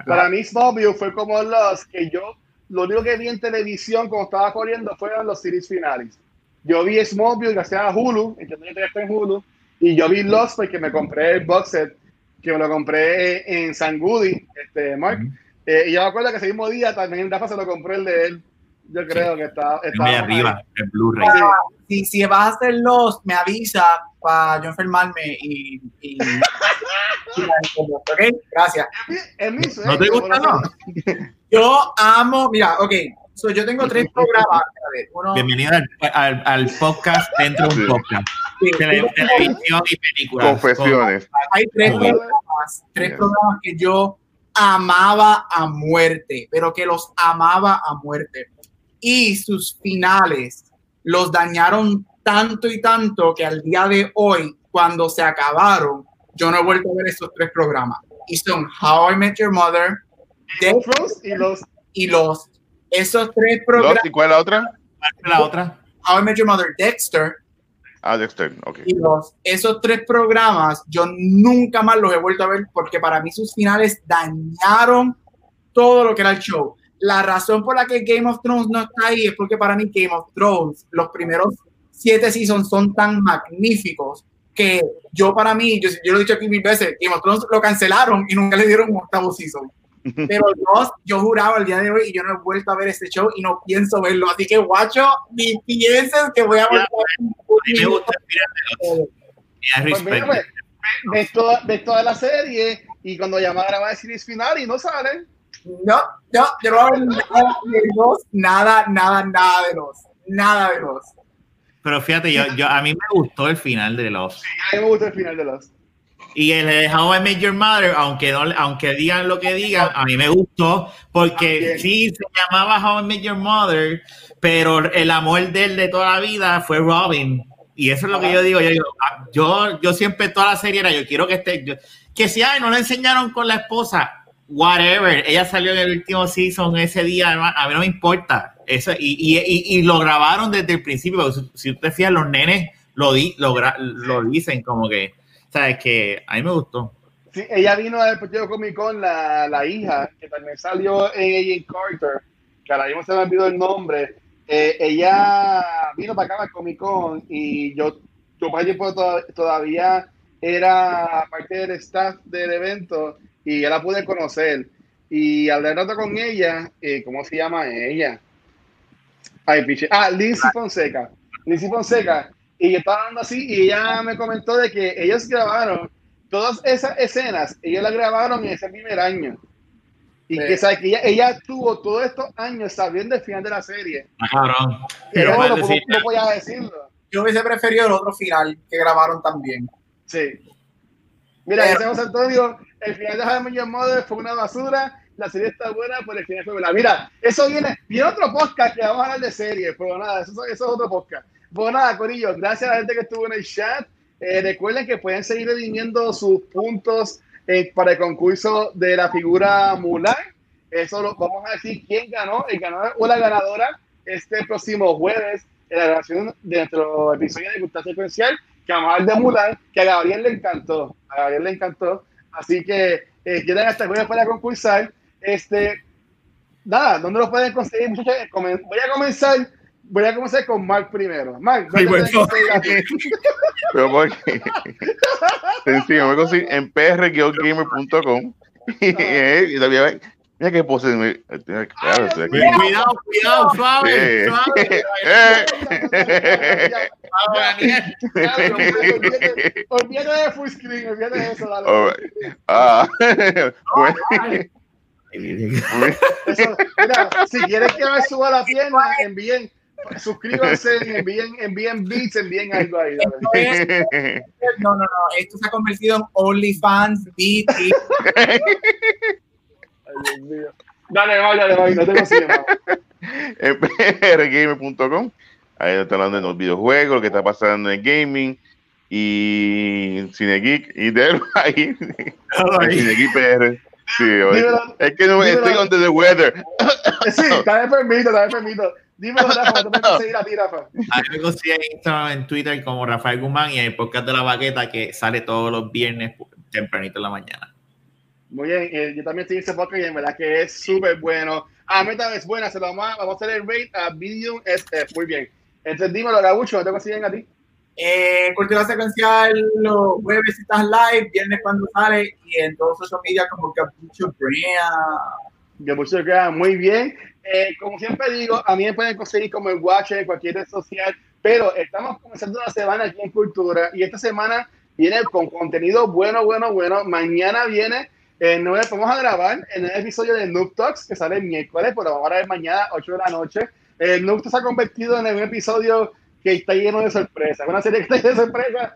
Para mí Smallville fue como los que yo, lo único que vi en televisión cuando estaba corriendo fueron los series finales. Yo vi Smallville gracias a Hulu, entiendo que está en Hulu, y yo vi Lost porque me compré el box set, que me lo compré en San Goody, este, Mark. Eh, y yo me acuerdo que ese mismo día también Rafa se lo compré el de él. Yo creo sí. que está. está
arriba, el Blu-ray.
Si, si vas a hacer los, me avisa para yo enfermarme y. y, ok, gracias.
Es mi sueño,
¿No te gusta, no?
Yo amo, mira, ok. So, yo tengo tres programas. Uno,
Bienvenido al, al, al, podcast dentro de un podcast. Sí, televisión y películas.
Confesiones.
Hay tres programas, tres yeah. programas que yo amaba a muerte, pero que los amaba a muerte y sus finales los dañaron tanto y tanto que al día de hoy, cuando se acabaron, yo no he vuelto a ver esos tres programas. Y son How I Met Your Mother,
Death y los
y los esos tres programas.
¿Y cuál es la otra?
La otra.
How I Met Your Mother, Dexter.
Ah, Dexter, ok.
Y los, esos tres programas yo nunca más los he vuelto a ver porque para mí sus finales dañaron todo lo que era el show la razón por la que Game of Thrones no está ahí es porque para mí Game of Thrones, los primeros siete seasons son tan magníficos que yo para mí, yo, yo lo he dicho aquí mil veces, Game of Thrones lo cancelaron y nunca le dieron un octavo season. *laughs* Pero yo, yo juraba el día de hoy y yo no he vuelto a ver este show y no pienso verlo. Así que, guacho, ni pienses que voy a volver
a me gusta
pues mira, pues, ves, toda, ves toda la serie y cuando llamara va a decir es final y no sale.
No, no, yo no ver nada de los, nada, nada, nada de los, nada de los.
Pero fíjate, yo, yo, a mí me gustó el final de los.
Sí, a mí me gustó el final de los.
Y el de How I Met Your Mother, aunque, no, aunque digan lo que digan, a mí me gustó porque sí se llamaba How I Met Your Mother, pero el amor de él de toda la vida fue Robin. Y eso es lo que yo digo. Yo, yo, yo siempre toda la serie era, yo quiero que esté, yo, que si ay, no le enseñaron con la esposa, whatever, ella salió en el último season ese día, a mí no me importa. Eso, y, y, y, y lo grabaron desde el principio, si, si usted fija, los nenes lo, di, lo, lo dicen como que, sabes que a mí me gustó.
Sí, ella vino al Partido Comic Con, la, la hija, que también salió en Carter, que ahora mismo se me olvidó el nombre. Eh, ella vino para acá al Comic Con y yo, yo para tiempo todavía era parte del staff del evento y ya la pude conocer. Y al de rato con ella, eh, ¿cómo se llama ella? Ay, piche. Ah, Lindsay Fonseca. Lindsay Fonseca. Y yo estaba hablando así y ella me comentó de que ellos grabaron todas esas escenas, ellos las grabaron en ese primer año. Y sí. que, ¿sabes? que ella, ella, tuvo todos estos años sabiendo el final de la serie.
Ah, cabrón.
Pero no, no, no, no podía decirlo.
Yo hubiese preferido el otro final que grabaron también.
Sí. Mira, José Antonio, el final de Jaime Mother fue una basura, la serie está buena, pero el final fue buena. Mira, eso viene, viene otro podcast que vamos a hablar de series, pero nada, eso, eso es otro podcast. Pues nada, Corillo, gracias a la gente que estuvo en el chat. Eh, recuerden que pueden seguir redimiendo sus puntos eh, para el concurso de la figura Mulan. Eso lo vamos a decir quién ganó, el ganador o la ganadora este próximo jueves en la grabación de nuestro episodio de Cultura Secuencial, que vamos a hablar de Mulan, que a Gabriel le encantó. A Gabriel le encantó. Así que eh, quedan hasta jueves para concursar. Este, nada, ¿dónde lo pueden conseguir, muchachos? Comen- Voy a comenzar. Voy a comenzar con Mark primero. Mark, ¿dónde pueden
bueno.
conseguir a ti? *laughs*
Pero porque *laughs* sencillo, me consigo en pr-gamer.com *laughs* y, y también mira qué pose me- claro, aquí.
Cuidado, cuidado, suave, *laughs*
Eh. Eh.
Olvídate- *laughs* Olvídate de full screen, olvídate de eso. dale.
Alright. Ah, *laughs* bueno,
Eso, mira, si quieres que me suba la pierna, envíen, suscríbanse, envíen, envíen beats, envíen algo ahí.
No, no, no. Esto se ha convertido en OnlyFans, BT.
Ay, Dios mío. Dale, vaya, dale, no te
prgamer.com. Ahí está hablando de los videojuegos, lo que está pasando en gaming y Cinegeek y de *laughs* ahí. Cinegeek PR. Sí, es que no
dímelo.
estoy under the weather.
eh, sí, *laughs* dame permiso, dame permiso. Dímelo, Rafa, no te puedes seguir a ti, Rafa.
A mí me consiguen en Instagram, en Twitter como Rafael Guzmán y en el podcast de la baqueta que sale todos los viernes tempranito en la mañana.
Muy bien, eh, yo también estoy en ese podcast y en verdad que es súper bueno. Ah, meta es buena, se lo vamos a, vamos a hacer el rate a Medium SF. Muy bien. Entonces, dímelo, Gabucho, ¿no te consiguen a ti?
Eh, Cultura Secuencial los jueves estás live, viernes cuando sale y en todos social media como Capucho Brand.
Gabucho, queda muy bien. Eh, como siempre digo, a mí me pueden conseguir como el Watcher en cualquier red social, pero estamos comenzando una semana aquí en Cultura y esta semana viene con contenido bueno, bueno, bueno. Mañana viene, eh, vamos a grabar en el episodio de Noob Talks que sale el miércoles, pero vamos a ver mañana, 8 de la noche. El Noob Talks se ha convertido en un episodio que está lleno de sorpresas, una serie que está llena de sorpresas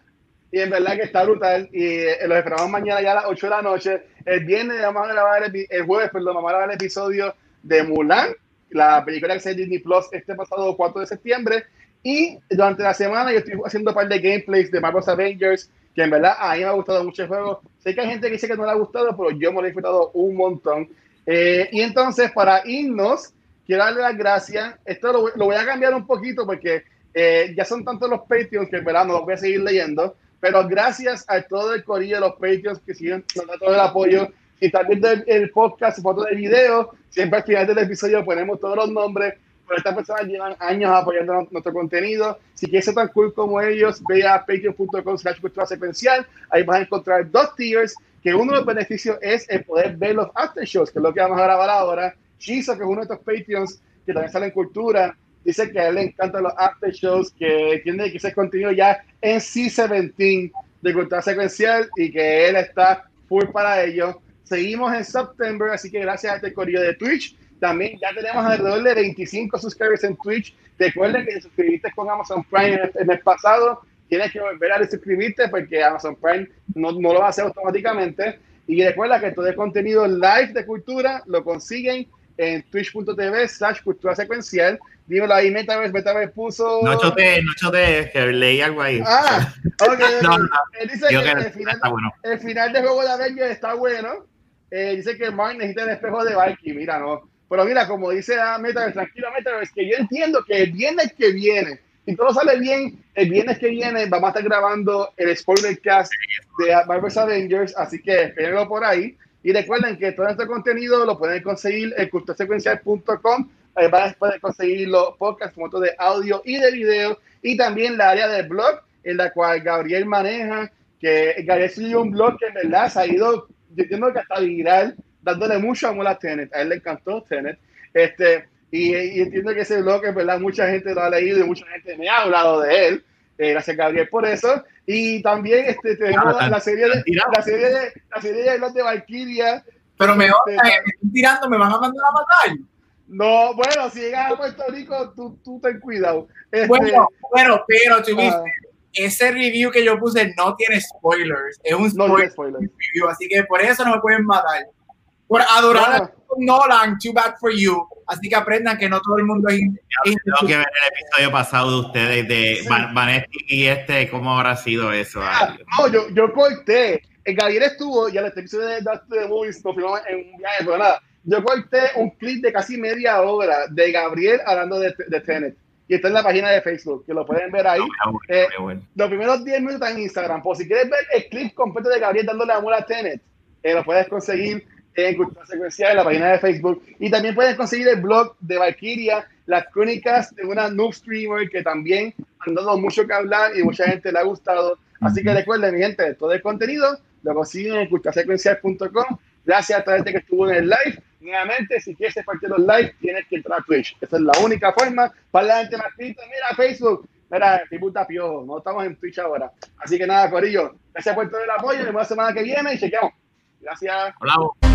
y en verdad que está brutal y eh, los esperamos mañana ya a las 8 de la noche. El viernes vamos a grabar, el, el jueves, perdón, vamos a grabar el episodio de Mulan, la película que se Disney Plus este pasado 4 de septiembre. Y durante la semana yo estoy haciendo un par de gameplays de Marvel's Avengers, que en verdad a mí me ha gustado mucho el juego. Sé que hay gente que dice que no le ha gustado, pero yo me lo he disfrutado un montón. Eh, y entonces, para irnos, quiero darle las gracias. Esto lo, lo voy a cambiar un poquito porque eh, ya son tantos los Patreons que en verdad no los voy a seguir leyendo. Pero gracias a todo el corillo de los Patreons que siguen nos da todo el apoyo. Si están viendo el, el podcast, fotos de video, siempre al final del episodio ponemos todos los nombres. Estas personas llevan años apoyando nuestro contenido. Si quieres ser tan cool como ellos, ve a patreon.com slash cultura secuencial. Ahí vas a encontrar dos tiers, que uno de los beneficios es el poder ver los after shows, que es lo que vamos a grabar ahora. Shizo, que es uno de estos Patreons que también sale en cultura, dice que a él le encantan los after shows, que tiene que ese contenido ya en C17 de cultura secuencial y que él está full para ello. Seguimos en September, así que gracias a este correo de Twitch. También ya tenemos alrededor de 25 subscribers en Twitch. Recuerden que si suscribiste con Amazon Prime en el, en el pasado, tienes que volver a suscribirte porque Amazon Prime no, no lo va a hacer automáticamente. Y recuerda que todo el contenido live de cultura lo consiguen en twitch.tv slash cultura secuencial. Dímelo ahí, Metaverse, Metaverse puso...
No chote, no chote, que leí algo ahí.
Ah, ok. *laughs*
No, no,
Él dice que
que
el final,
bueno.
el final de juego de Avengers está bueno. Eh, dice que Mark necesita el espejo de Valky. Mira, no. Pero mira, como dice a Metaverse, tranquilo Metaverse, que yo entiendo que el viernes que viene, si todo sale bien, el viernes que viene vamos a estar grabando el spoiler cast de Marvel's Avengers, así que espérenlo por ahí. Y recuerden que todo este contenido lo pueden conseguir en culturasecuencial.com. Ahí van a poder conseguir los podcasts, fotos de audio y de video. Y también la área del blog, en la cual Gabriel maneja, que Gabriel subió un blog que en verdad se ha ido, yo entiendo que hasta viral, dándole mucho amor a Tenet. A él le encantó Tenet. Este, y, y entiendo que ese blog, en verdad, mucha gente lo ha leído y mucha gente me ha hablado de él. Eh, gracias, Gabriel, por eso. Y también este, tenemos
Ah,
la serie de la serie de la serie de los de Valkyria.
Pero me,
Este,
están tirando, me van a mandar a matar.
No, bueno, si llegas a Puerto Rico, tú, tú ten cuidado. Este,
Bueno, bueno, pero tuviste,
ah,
ese review que yo puse no tiene spoilers, es un
no
spoiler
spoiler.
review, así que por eso no me pueden matar. Por adorar a Nolan, too bad for you. Así que aprendan que no todo el mundo es.
Tengo que ver el episodio pasado de ustedes de
Sí.
Van- Vanetti y este, ¿cómo habrá sido eso?
Ah, no, yo, yo corté. El Gabriel estuvo y al episodio de the Movies nos fuimos en un viaje, pero nada. yo corté un clip de casi media hora de Gabriel hablando de, de Tenet. Y está en la página de Facebook, que lo pueden ver ahí. Eh, los primeros 10 minutos en Instagram. Por si quieres ver el clip completo de Gabriel dándole amor a Tenet, eh, lo puedes conseguir en Cultura Secuencial en la página de Facebook. Y también puedes conseguir el blog de Valkyria, las crónicas de una noob streamer que también han dado mucho que hablar y mucha gente le ha gustado. Así que recuerden, mi gente, todo el contenido lo consiguen en culturasecuencial.com. Gracias a toda la gente que estuvo en el live. Nuevamente, si quieres ser parte de los live, tienes que entrar a Twitch. Esa es la única forma para la gente más Mira, Facebook. Mira, mi puta piojo. No estamos en Twitch ahora. Así que nada, Corillo. Gracias por todo el apoyo. Nos vemos la semana que viene y chequeamos. Gracias.
Hola.